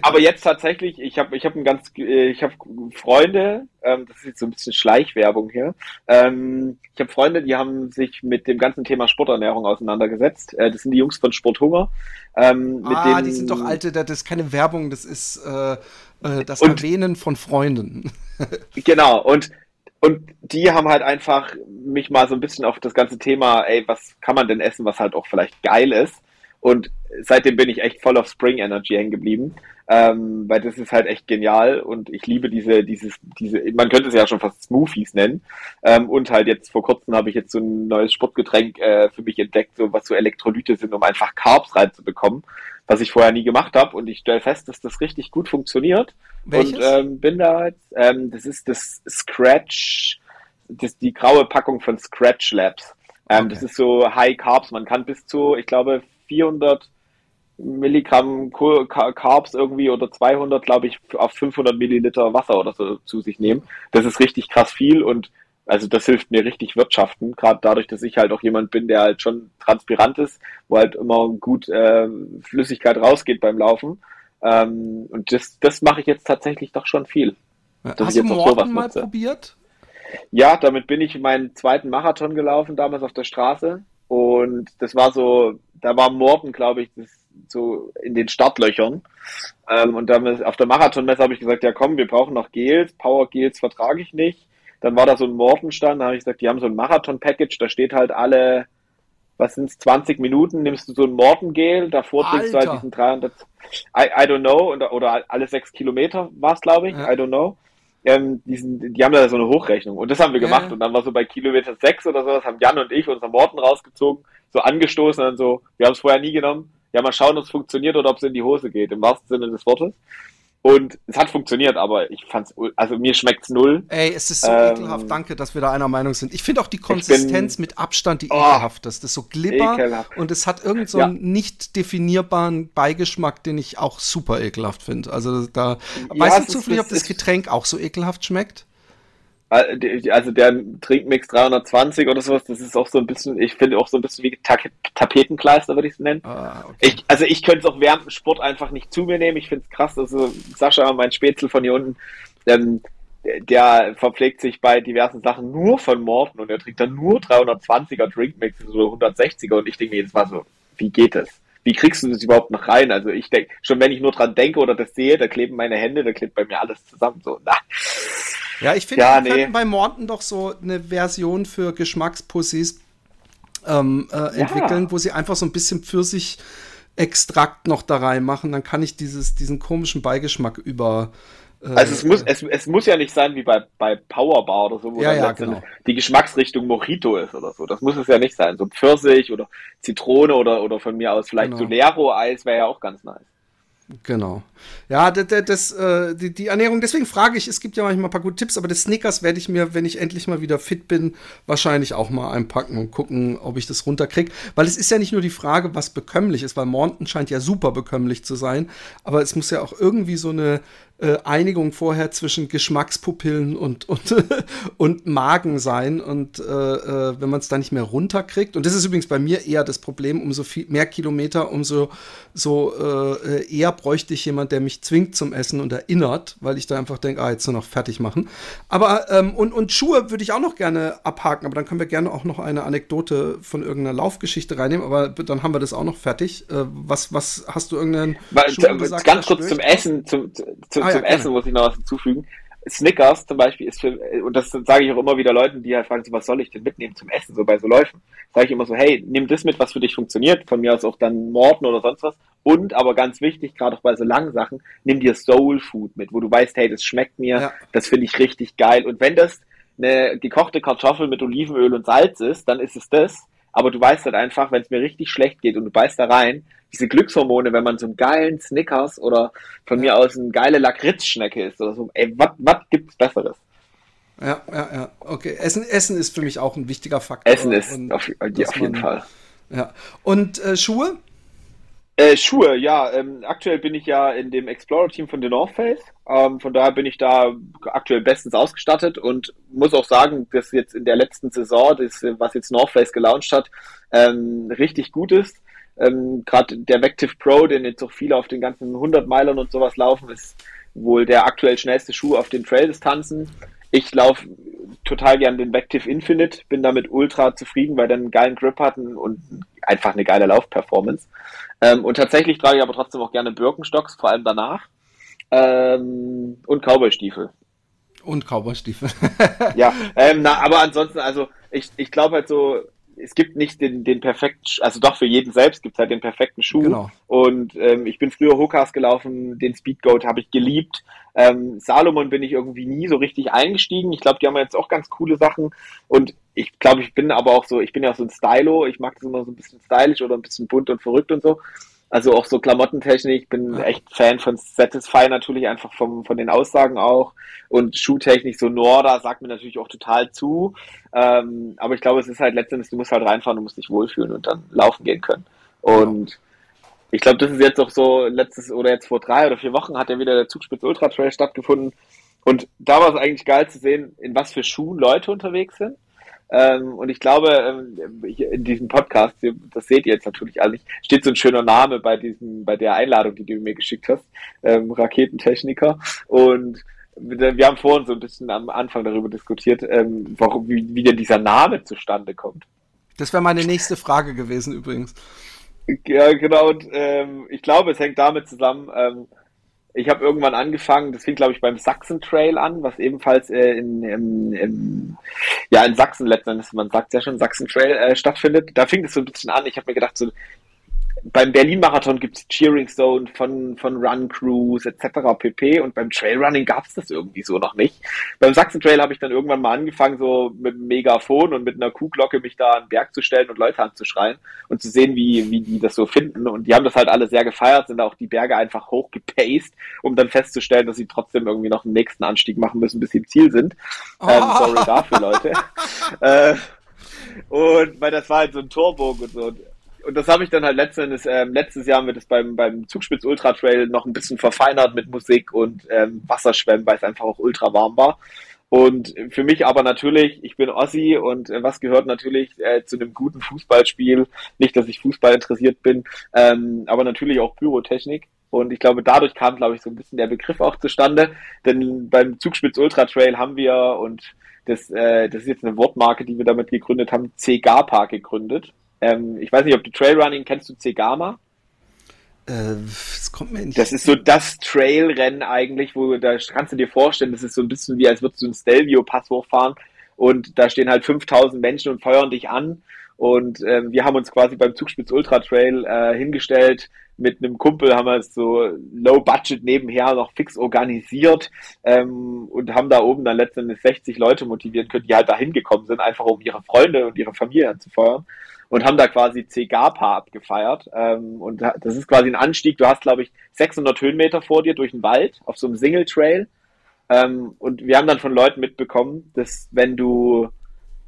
Aber jetzt tatsächlich, ich habe ich hab ein ganz, äh, ich habe Freunde, ähm, das ist jetzt so ein bisschen Schleichwerbung hier. Ähm, ich habe Freunde, die haben sich mit dem ganzen Thema Sporternährung auseinandergesetzt. Äh, das sind die Jungs von Sporthunger. Ähm, ah, die sind doch alte, das ist keine Werbung, das ist äh, äh das und, Erwähnen von Freunden. genau, und und die haben halt einfach mich mal so ein bisschen auf das ganze Thema, ey, was kann man denn essen, was halt auch vielleicht geil ist, und seitdem bin ich echt voll auf Spring Energy hängen geblieben, ähm, weil das ist halt echt genial und ich liebe diese, dieses, diese, man könnte es ja schon fast Smoothies nennen. Ähm, und halt jetzt vor kurzem habe ich jetzt so ein neues Sportgetränk äh, für mich entdeckt, so was so Elektrolyte sind, um einfach Carbs reinzubekommen, was ich vorher nie gemacht habe. Und ich stelle fest, dass das richtig gut funktioniert. Welches? Und ähm, bin da jetzt, ähm, das ist das Scratch, das die graue Packung von Scratch Labs. Ähm, okay. Das ist so High Carbs. Man kann bis zu, ich glaube, 400 Milligramm Carbs irgendwie oder 200, glaube ich, auf 500 Milliliter Wasser oder so zu sich nehmen. Das ist richtig krass viel und also das hilft mir richtig wirtschaften, gerade dadurch, dass ich halt auch jemand bin, der halt schon transparent ist, wo halt immer gut äh, Flüssigkeit rausgeht beim Laufen. Ähm, und das, das mache ich jetzt tatsächlich doch schon viel. Ja, hast du Morten mal nutze. probiert? Ja, damit bin ich meinen zweiten Marathon gelaufen, damals auf der Straße. Und das war so, da war Morten, glaube ich, das, so in den Startlöchern. Ähm, und dann auf der Marathonmesse habe ich gesagt, ja komm, wir brauchen noch Gels, Power Gels vertrage ich nicht. Dann war da so ein Mortenstand, da habe ich gesagt, die haben so ein Marathon-Package, da steht halt alle, was sind es, 20 Minuten, nimmst du so ein Mortengel, davor trinkst du halt diesen 300, I, I don't know, oder, oder alle sechs Kilometer war es, glaube ich, ja. I don't know ähm, diesen, die haben da so eine Hochrechnung und das haben wir gemacht ja. und dann war so bei Kilometer 6 oder sowas, haben Jan und ich unser Morten rausgezogen, so angestoßen und so, wir haben es vorher nie genommen, ja mal schauen, ob es funktioniert oder ob es in die Hose geht, im wahrsten Sinne des Wortes. Und es hat funktioniert, aber ich fand's, also mir schmeckt's null. Ey, es ist so ähm, ekelhaft, danke, dass wir da einer Meinung sind. Ich finde auch die Konsistenz bin, mit Abstand die oh, ekelhafteste. Das ist so glibber ekelhaft. und es hat irgend so ja. einen nicht definierbaren Beigeschmack, den ich auch super ekelhaft finde. Also da, ja, weißt du zufällig, ob das Getränk auch so ekelhaft schmeckt? Also der Trinkmix 320 oder sowas, das ist auch so ein bisschen, ich finde auch so ein bisschen wie Ta Tapetenkleister, würde ich es nennen. Ah, okay. ich, also ich könnte es auch während dem Sport einfach nicht zu mir nehmen. Ich finde es krass, also Sascha, mein Spätzle von hier unten, ähm, der verpflegt sich bei diversen Sachen nur von Morten und er trinkt dann nur 320er Drinkmix oder 160er und ich denke mir jetzt mal so, wie geht das? Wie kriegst du das überhaupt noch rein? Also ich denke, schon wenn ich nur dran denke oder das sehe, da kleben meine Hände, da klebt bei mir alles zusammen. So, na. Ja, ich finde, ja, wir nee. bei Morten doch so eine Version für Geschmackspussys ähm, äh, entwickeln, ja. wo sie einfach so ein bisschen Pfirsich-Extrakt noch da reinmachen. Dann kann ich dieses, diesen komischen Beigeschmack über. Äh, also es muss, es, es muss ja nicht sein wie bei, bei Powerbar oder so, wo ja, ja, genau. die Geschmacksrichtung Mojito ist oder so. Das muss es ja nicht sein. So Pfirsich oder Zitrone oder, oder von mir aus vielleicht genau. Solero-Eis wäre ja auch ganz nice. Genau. Ja, das, das, äh, die, die, Ernährung, deswegen frage ich, es gibt ja manchmal ein paar gute Tipps, aber das Snickers werde ich mir, wenn ich endlich mal wieder fit bin, wahrscheinlich auch mal einpacken und gucken, ob ich das runterkriege. Weil es ist ja nicht nur die Frage, was bekömmlich ist, weil Morton scheint ja super bekömmlich zu sein, aber es muss ja auch irgendwie so eine äh, Einigung vorher zwischen Geschmackspupillen und, und, und Magen sein. Und äh, äh wenn man es da nicht mehr runterkriegt, und das ist übrigens bei mir eher das Problem, umso viel mehr Kilometer, umso so äh, eher bräuchte ich jemand, der mich zwingt zum Essen und erinnert, weil ich da einfach denke, ah, jetzt nur noch fertig machen. Aber ähm, und, und Schuhe würde ich auch noch gerne abhaken, aber dann können wir gerne auch noch eine Anekdote von irgendeiner Laufgeschichte reinnehmen, aber dann haben wir das auch noch fertig. Äh, was, was hast du irgendeinen Weil, Schuh gesagt, Ganz kurz zum Essen, zum, zum, ah, zum ja, Essen muss ich noch was hinzufügen. Snickers zum Beispiel ist für, und das sage ich auch immer wieder Leuten, die halt fragen, so, was soll ich denn mitnehmen zum Essen, so bei so Läufen. Sage ich immer so, hey, nimm das mit, was für dich funktioniert, von mir aus auch dann Morten oder sonst was. Und, aber ganz wichtig, gerade auch bei so langen Sachen, nimm dir Soul Food mit, wo du weißt, hey, das schmeckt mir, ja. das finde ich richtig geil. Und wenn das eine gekochte Kartoffel mit Olivenöl und Salz ist, dann ist es das. Aber du weißt halt einfach, wenn es mir richtig schlecht geht und du beißt da rein, diese Glückshormone, wenn man so einen geilen Snickers oder von mir aus eine geile Lakritzschnecke ist oder so, ey, was gibt's Besseres? Ja, ja, ja. Okay. Essen, Essen ist für mich auch ein wichtiger Faktor. Essen ist auf, auf jeden man, Fall. Ja. Und äh, Schuhe? Äh, Schuhe, ja. Ähm, aktuell bin ich ja in dem Explorer-Team von The North Face. Ähm, von daher bin ich da aktuell bestens ausgestattet und muss auch sagen, dass jetzt in der letzten Saison, das, was jetzt North Face gelauncht hat, ähm, richtig gut ist Ähm, Gerade der Vective Pro, den jetzt auch viele auf den ganzen 100 Meilern und sowas laufen, ist wohl der aktuell schnellste Schuh auf den Trail-Distanzen. Ich laufe total gern den Vective Infinite, bin damit ultra zufrieden, weil der einen geilen Grip hat und einfach eine geile Laufperformance. Ähm, und tatsächlich trage ich aber trotzdem auch gerne Birkenstocks, vor allem danach. Ähm, und Cowboy-Stiefel. Und Cowboy-Stiefel. ja, ähm, na, aber ansonsten, also ich, ich glaube halt so, es gibt nicht den, den perfekten, also doch für jeden selbst gibt es halt den perfekten Schuh. Genau. Und ähm, ich bin früher Hokas gelaufen, den Speedgoat habe ich geliebt. Ähm, Salomon bin ich irgendwie nie so richtig eingestiegen. Ich glaube, die haben jetzt auch ganz coole Sachen. Und ich glaube, ich bin aber auch so, ich bin ja so ein Stylo. Ich mag das immer so ein bisschen stylisch oder ein bisschen bunt und verrückt und so. Also auch so Klamottentechnik, ich bin echt Fan von Satisfy natürlich, einfach vom, von den Aussagen auch. Und Schuhtechnik, so Norda sagt mir natürlich auch total zu. Ähm, aber ich glaube, es ist halt letztendlich, du musst halt reinfahren, du musst dich wohlfühlen und dann laufen gehen können. Und ja. ich glaube, das ist jetzt auch so, letztes oder jetzt vor drei oder vier Wochen hat ja wieder der Zugspitz Ultra Trail stattgefunden. Und da war es eigentlich geil zu sehen, in was für Schuhen Leute unterwegs sind. Ähm, und ich glaube, ähm, in diesem Podcast, das seht ihr jetzt natürlich alle nicht, steht so ein schöner Name bei diesem, bei der Einladung, die du mir geschickt hast, ähm, Raketentechniker. Und wir haben vorhin so ein bisschen am Anfang darüber diskutiert, ähm, warum, wie, wie denn dieser Name zustande kommt. Das wäre meine nächste Frage gewesen übrigens. Ja, genau. Und ähm, ich glaube, es hängt damit zusammen, ähm, ich habe irgendwann angefangen, das fing glaube ich beim Sachsen Trail an, was ebenfalls äh, in, in, in, ja, in Sachsen letztendlich, man sagt ja schon, Sachsen Trail äh, stattfindet. Da fing das so ein bisschen an. Ich habe mir gedacht, so, beim Berlin-Marathon gibt es Cheering Zone von, von Run Crews etc. pp. Und beim Trailrunning gab es das irgendwie so noch nicht. Beim Sachsen Trail habe ich dann irgendwann mal angefangen, so mit einem Megafon und mit einer Kuhglocke mich da an den Berg zu stellen und Leute anzuschreien und zu sehen, wie, wie die das so finden. Und die haben das halt alle sehr gefeiert, sind auch die Berge einfach hochgepaced, um dann festzustellen, dass sie trotzdem irgendwie noch einen nächsten Anstieg machen müssen, bis sie im Ziel sind. Oh. Ähm, sorry dafür, Leute. äh, und weil das war halt so ein Torbogen und so und das habe ich dann halt letztendlich, äh, letztes Jahr mit das beim, beim Zugspitz Ultra Trail noch ein bisschen verfeinert mit Musik und ähm, Wasserschwemmen, weil es einfach auch ultra warm war. Und für mich aber natürlich, ich bin Ossi und äh, was gehört natürlich äh, zu einem guten Fußballspiel? Nicht, dass ich Fußball interessiert bin, ähm, aber natürlich auch Pyrotechnik. Und ich glaube, dadurch kam, glaube ich, so ein bisschen der Begriff auch zustande. Denn beim Zugspitz Ultra Trail haben wir, und das, äh, das ist jetzt eine Wortmarke, die wir damit gegründet haben, C-GAPA gegründet. Ähm, ich weiß nicht, ob du Trailrunning kennst du Cegama? Äh, das kommt mir nicht. Das ist so das Trailrennen eigentlich, wo da kannst du dir vorstellen, das ist so ein bisschen wie, als würdest du einen Stelvio-Pass hochfahren und da stehen halt 5000 Menschen und feuern dich an. Und ähm, wir haben uns quasi beim Zugspitz Ultra Trail äh, hingestellt. Mit einem Kumpel haben wir es so low budget nebenher noch fix organisiert ähm, und haben da oben dann letztendlich 60 Leute motivieren können, die halt da hingekommen sind, einfach um ihre Freunde und ihre Familie anzufeuern und haben da quasi C-Gapa abgefeiert. Ähm, und das ist quasi ein Anstieg. Du hast, glaube ich, 600 Höhenmeter vor dir durch den Wald auf so einem Single Trail. Ähm, und wir haben dann von Leuten mitbekommen, dass wenn du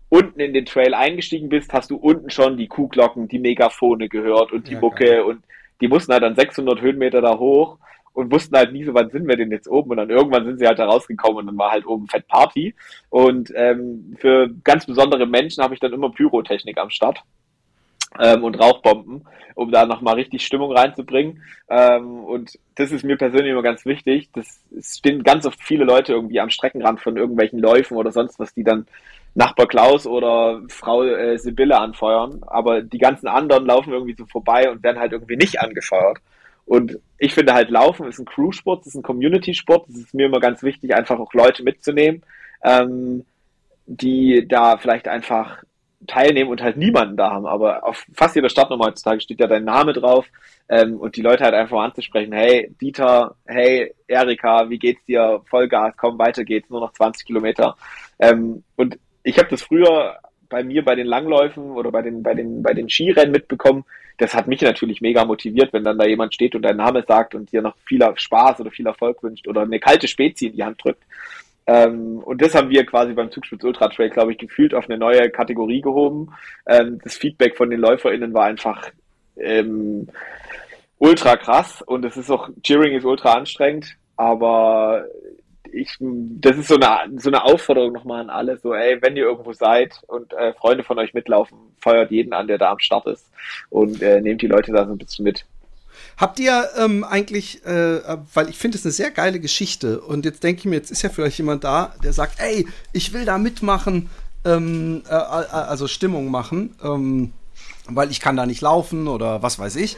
unten in den Trail eingestiegen bist, hast du unten schon die Kuhglocken, die Megafone gehört und die ja, Mucke geil. und die mussten halt dann 600 Höhenmeter da hoch und wussten halt nie so, wann sind wir denn jetzt oben und dann irgendwann sind sie halt da rausgekommen und dann war halt oben Fett Party und ähm, für ganz besondere Menschen habe ich dann immer Pyrotechnik am Start ähm, und Rauchbomben, um da nochmal richtig Stimmung reinzubringen. Ähm, und das ist mir persönlich immer ganz wichtig. Das, es stehen ganz oft viele Leute irgendwie am Streckenrand von irgendwelchen Läufen oder sonst was, die dann Nachbar Klaus oder Frau äh, Sibylle anfeuern. Aber die ganzen anderen laufen irgendwie so vorbei und werden halt irgendwie nicht angefeuert. Und ich finde halt Laufen ist ein Crew-Sport, ist ein Community-Sport. Es ist mir immer ganz wichtig, einfach auch Leute mitzunehmen, ähm, die da vielleicht einfach teilnehmen und halt niemanden da haben. Aber auf fast jeder Startnummer heutzutage steht ja dein Name drauf ähm, und die Leute halt einfach anzusprechen, hey Dieter, hey Erika, wie geht's dir? Vollgas, komm, weiter geht's, nur noch 20 Kilometer. Ähm, und ich habe das früher bei mir bei den Langläufen oder bei den, bei den, bei den Skirennen mitbekommen. Das hat mich natürlich mega motiviert, wenn dann da jemand steht und deinen Name sagt und dir noch viel Spaß oder viel Erfolg wünscht oder eine kalte Spezi in die Hand drückt. Ähm, und das haben wir quasi beim Zugspitz Ultra Trail, glaube ich, gefühlt auf eine neue Kategorie gehoben. Ähm, das Feedback von den LäuferInnen war einfach ähm, ultra krass und es ist auch, Cheering ist ultra anstrengend, aber ich, das ist so eine, so eine Aufforderung nochmal an alle, so, ey, wenn ihr irgendwo seid und äh, Freunde von euch mitlaufen, feuert jeden an, der da am Start ist und äh, nehmt die Leute da so ein bisschen mit. Habt ihr ähm, eigentlich, äh, weil ich finde es eine sehr geile Geschichte und jetzt denke ich mir, jetzt ist ja vielleicht jemand da, der sagt, ey, ich will da mitmachen, ähm, äh, äh also Stimmung machen, ähm, weil ich kann da nicht laufen oder was weiß ich.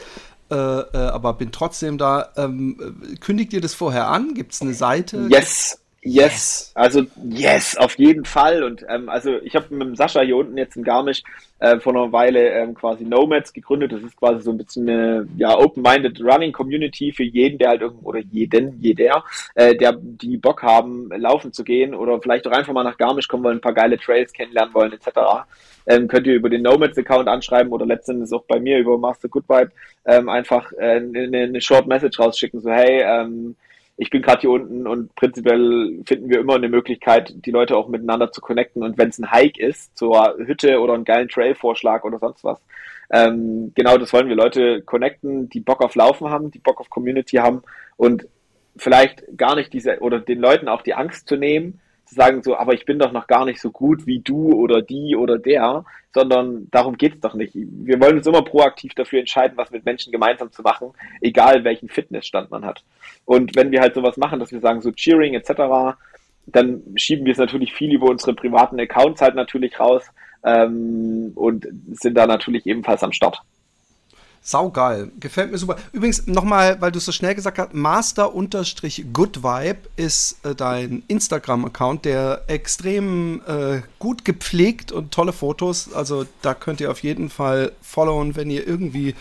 Äh, äh, aber bin trotzdem da. Ähm, kündigt ihr das vorher an? Gibt es eine Seite? Yes. Yes, also yes, auf jeden Fall. Und ähm, also ich habe mit dem Sascha hier unten jetzt in Garmisch äh, vor einer Weile ähm, quasi Nomads gegründet. Das ist quasi so ein bisschen eine ja, open-minded Running Community für jeden, der halt irgendwo oder jeden, jeder, äh, der die Bock haben, laufen zu gehen oder vielleicht auch einfach mal nach Garmisch kommen wollen, ein paar geile Trails kennenlernen wollen, etc. Ähm, könnt ihr über den Nomads-Account anschreiben oder letztendlich auch bei mir über Master Good Vibe ähm, einfach äh, eine, eine Short Message rausschicken, so hey, ähm, ich bin gerade hier unten und prinzipiell finden wir immer eine Möglichkeit, die Leute auch miteinander zu connecten. Und wenn es ein Hike ist, zur Hütte oder einen geilen Trail-Vorschlag oder sonst was, ähm, genau das wollen wir Leute connecten, die Bock auf Laufen haben, die Bock auf Community haben und vielleicht gar nicht diese oder den Leuten auch die Angst zu nehmen, zu sagen so, aber ich bin doch noch gar nicht so gut wie du oder die oder der, sondern darum geht's doch nicht. Wir wollen uns immer proaktiv dafür entscheiden, was mit Menschen gemeinsam zu machen, egal welchen Fitnessstand man hat. Und wenn wir halt sowas machen, dass wir sagen so Cheering etc., dann schieben wir es natürlich viel über unsere privaten Accounts halt natürlich raus ähm, und sind da natürlich ebenfalls am Start. Saugeil. Gefällt mir super. Übrigens, nochmal, weil du es so schnell gesagt hast, Master-Good-Vibe ist äh, dein Instagram-Account, der extrem äh, gut gepflegt und tolle Fotos. Also da könnt ihr auf jeden Fall followen, wenn ihr irgendwie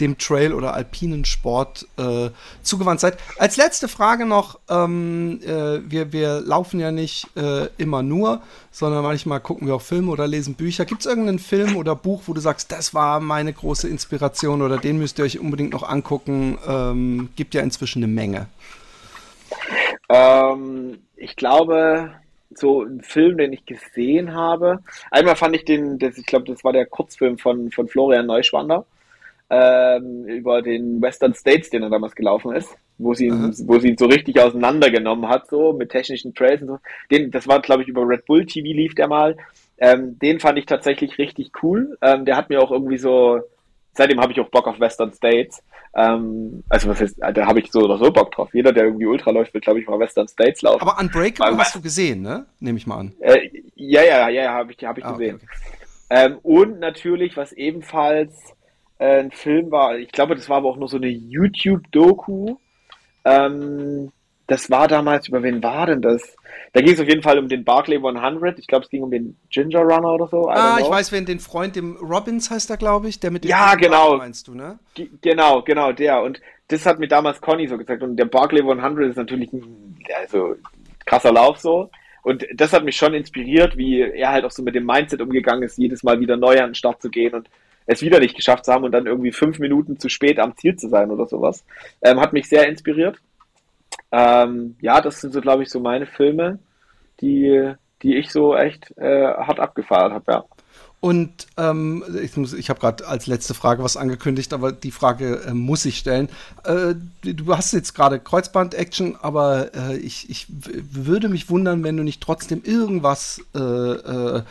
dem Trail oder alpinen Sport äh, zugewandt seid. Als letzte Frage noch, ähm, äh, wir, wir laufen ja nicht äh, immer nur, sondern manchmal gucken wir auch Filme oder lesen Bücher. Gibt es irgendeinen Film oder Buch, wo du sagst, das war meine große Inspiration oder den müsst ihr euch unbedingt noch angucken? Ähm, gibt ja inzwischen eine Menge. Ähm, ich glaube, so ein Film, den ich gesehen habe. Einmal fand ich den, das, ich glaube, das war der Kurzfilm von, von Florian Neuschwander ähm, über den Western States, den er damals gelaufen ist, wo sie, ihn, wo sie ihn so richtig auseinandergenommen hat, so mit technischen Trails und so. Den, das war, glaube ich, über Red Bull TV lief der mal. Ähm, den fand ich tatsächlich richtig cool. Ähm, der hat mir auch irgendwie so, seitdem habe ich auch Bock auf Western States. Ähm, also was heißt, da habe ich so oder so Bock drauf. Jeder, der irgendwie Ultra läuft, will, glaube ich, mal Western States laufen. Aber Unbreakable hast du gesehen, ne? Nehme ich mal an. Äh, ja, ja, ja, ja, habe ich, hab ich ah, gesehen. Okay, okay. Ähm, und natürlich, was ebenfalls äh, ein Film war, ich glaube, das war aber auch nur so eine YouTube-Doku. Ähm, das war damals, über wen war denn das? Da ging es auf jeden Fall um den Barclay 100. Ich glaube, es ging um den Ginger Runner oder so. Ah, ich weiß, wen den Freund, dem Robbins heißt er, glaube ich, der mit dem Ja, genau. meinst du, ne? G genau, genau, der. Und das hat mir damals Conny so gesagt. Und der Barclay 100 ist natürlich ein also, krasser Lauf so. Und das hat mich schon inspiriert, wie er halt auch so mit dem Mindset umgegangen ist, jedes Mal wieder neu an den Start zu gehen und es wieder nicht geschafft zu haben und dann irgendwie fünf Minuten zu spät am Ziel zu sein oder sowas. Ähm, hat mich sehr inspiriert. Ähm, ja, das sind so, glaube ich, so meine Filme, die, die ich so echt äh, hart abgefeiert habe, ja. Und ähm, ich, ich habe gerade als letzte Frage was angekündigt, aber die Frage äh, muss ich stellen. Äh, du hast jetzt gerade Kreuzband-Action, aber äh, ich, ich würde mich wundern, wenn du nicht trotzdem irgendwas äh, äh,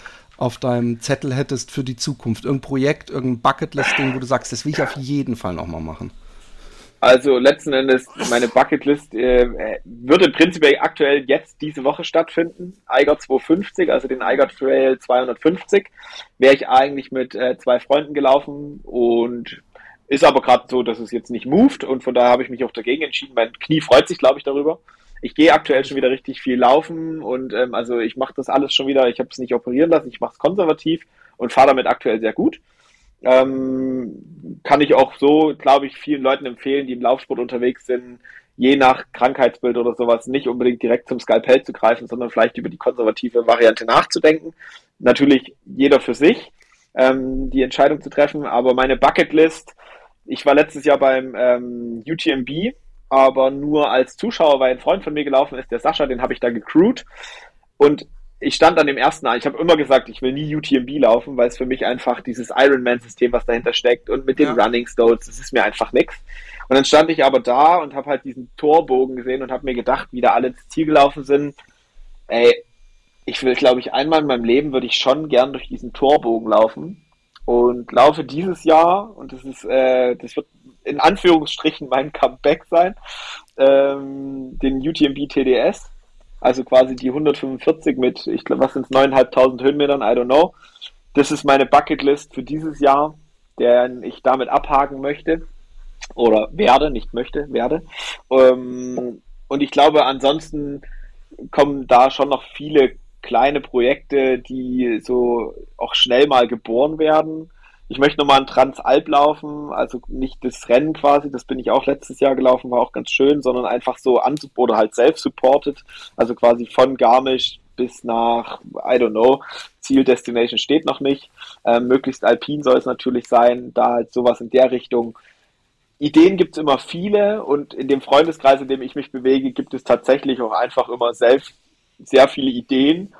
auf deinem Zettel hättest für die Zukunft? Irgendein Projekt, irgendein Bucketlist-Ding, wo du sagst, das will ich auf jeden Fall nochmal machen? Also letzten Endes, meine Bucketlist äh, würde prinzipiell aktuell jetzt diese Woche stattfinden. Eiger 250, also den Eiger Trail 250, wäre ich eigentlich mit äh, zwei Freunden gelaufen und ist aber gerade so, dass es jetzt nicht moved und von daher habe ich mich auch dagegen entschieden. Mein Knie freut sich, glaube ich, darüber ich gehe aktuell schon wieder richtig viel laufen und ähm, also ich mache das alles schon wieder, ich habe es nicht operieren lassen, ich mache es konservativ und fahre damit aktuell sehr gut. Ähm, kann ich auch so, glaube ich, vielen Leuten empfehlen, die im Laufsport unterwegs sind, je nach Krankheitsbild oder sowas nicht unbedingt direkt zum Skalpell zu greifen, sondern vielleicht über die konservative Variante nachzudenken. Natürlich jeder für sich ähm, die Entscheidung zu treffen, aber meine Bucketlist, ich war letztes Jahr beim ähm, UTMB aber nur als Zuschauer, weil ein Freund von mir gelaufen ist, der Sascha, den habe ich da gecrewt. Und ich stand an dem ersten an. Ich habe immer gesagt, ich will nie UTMB laufen, weil es für mich einfach dieses Ironman-System, was dahinter steckt und mit den ja. Running Stones, das ist mir einfach nichts. Und dann stand ich aber da und habe halt diesen Torbogen gesehen und habe mir gedacht, wie da alle ins Ziel gelaufen sind. Ey, ich will, glaube ich, einmal in meinem Leben würde ich schon gern durch diesen Torbogen laufen und laufe dieses Jahr und das ist, äh, das wird in Anführungsstrichen mein Comeback sein, ähm, den UTMB TDS also quasi die 145 mit, ich glaube, was sind es, 9.500 Höhenmetern, I don't know. Das ist meine Bucketlist für dieses Jahr, der ich damit abhaken möchte. Oder werde, nicht möchte, werde. Ähm, und ich glaube, ansonsten kommen da schon noch viele kleine Projekte, die so auch schnell mal geboren werden ich möchte nochmal ein Transalp laufen, also nicht das Rennen quasi, das bin ich auch letztes Jahr gelaufen, war auch ganz schön, sondern einfach so an oder halt self-supported, also quasi von Garmisch bis nach, I don't know, Ziel, Destination steht noch nicht. Ähm, möglichst alpin soll es natürlich sein, da halt sowas in der Richtung. Ideen gibt es immer viele und in dem Freundeskreis, in dem ich mich bewege, gibt es tatsächlich auch einfach immer selbst sehr viele Ideen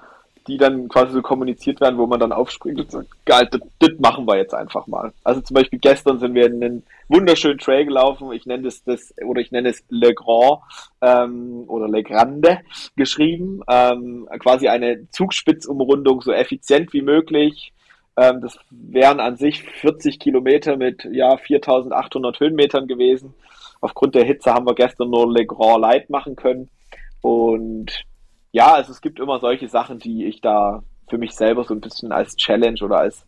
die dann quasi so kommuniziert werden, wo man dann aufspringt und sagt, geil, das machen wir jetzt einfach mal. Also zum Beispiel gestern sind wir in einen wunderschönen Trail gelaufen, ich nenne es das, oder ich nenne es Le Grand ähm, oder Le Grande geschrieben, ähm, quasi eine Zugspitzumrundung so effizient wie möglich. Ähm, das wären an sich 40 Kilometer mit ja 4800 Höhenmetern gewesen. Aufgrund der Hitze haben wir gestern nur Le Grand Light machen können und ja, also es gibt immer solche Sachen, die ich da für mich selber so ein bisschen als Challenge oder als,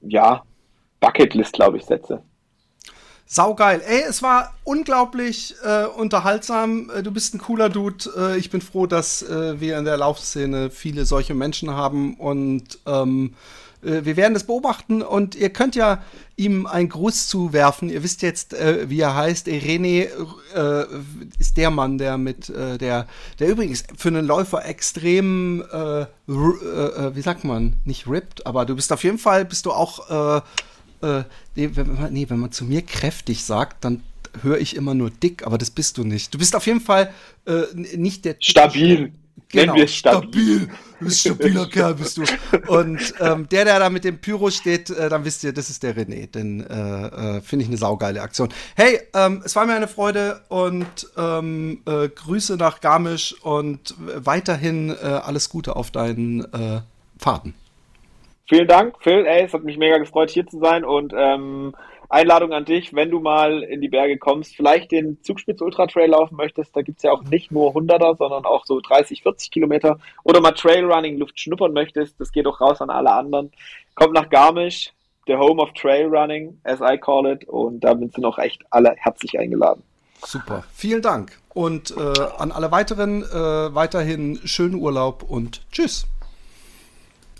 ja, Bucketlist, glaube ich, setze. Saugeil. Ey, es war unglaublich äh, unterhaltsam. Äh, du bist ein cooler Dude. Äh, ich bin froh, dass äh, wir in der Laufszene viele solche Menschen haben und ähm, äh, wir werden das beobachten und ihr könnt ja ihm einen Gruß zuwerfen. Ihr wisst jetzt, äh, wie er heißt. René äh, ist der Mann, der mit äh, der, der übrigens für einen Läufer extrem, äh, äh, wie sagt man, nicht ripped, aber du bist auf jeden Fall, bist du auch, nee wenn, man, nee, wenn man zu mir kräftig sagt, dann höre ich immer nur dick, aber das bist du nicht. Du bist auf jeden Fall nicht der stabil. Genau, wir stabil. stabil. Du bist stabiler Kerl, bist du. Und ähm, der, der da mit dem Pyro steht, äh, dann wisst ihr, das ist der René. Denn äh, äh, finde ich eine saugeile Aktion. Hey, ähm, es war mir eine Freude und ähm, äh, Grüße nach Garmisch und weiterhin äh, alles Gute auf deinen äh, Fahrten. Vielen Dank, Phil. Ey, es hat mich mega gefreut, hier zu sein und ähm, Einladung an dich, wenn du mal in die Berge kommst, vielleicht den Zugspitz Ultra Trail laufen möchtest, da gibt es ja auch nicht nur 100er, sondern auch so 30, 40 Kilometer oder mal Trailrunning Luft schnuppern möchtest, das geht auch raus an alle anderen. Kommt nach Garmisch, der Home of Trailrunning, as I call it, und damit sind auch echt alle herzlich eingeladen. Super, vielen Dank. Und äh, an alle weiteren äh, weiterhin schönen Urlaub und tschüss.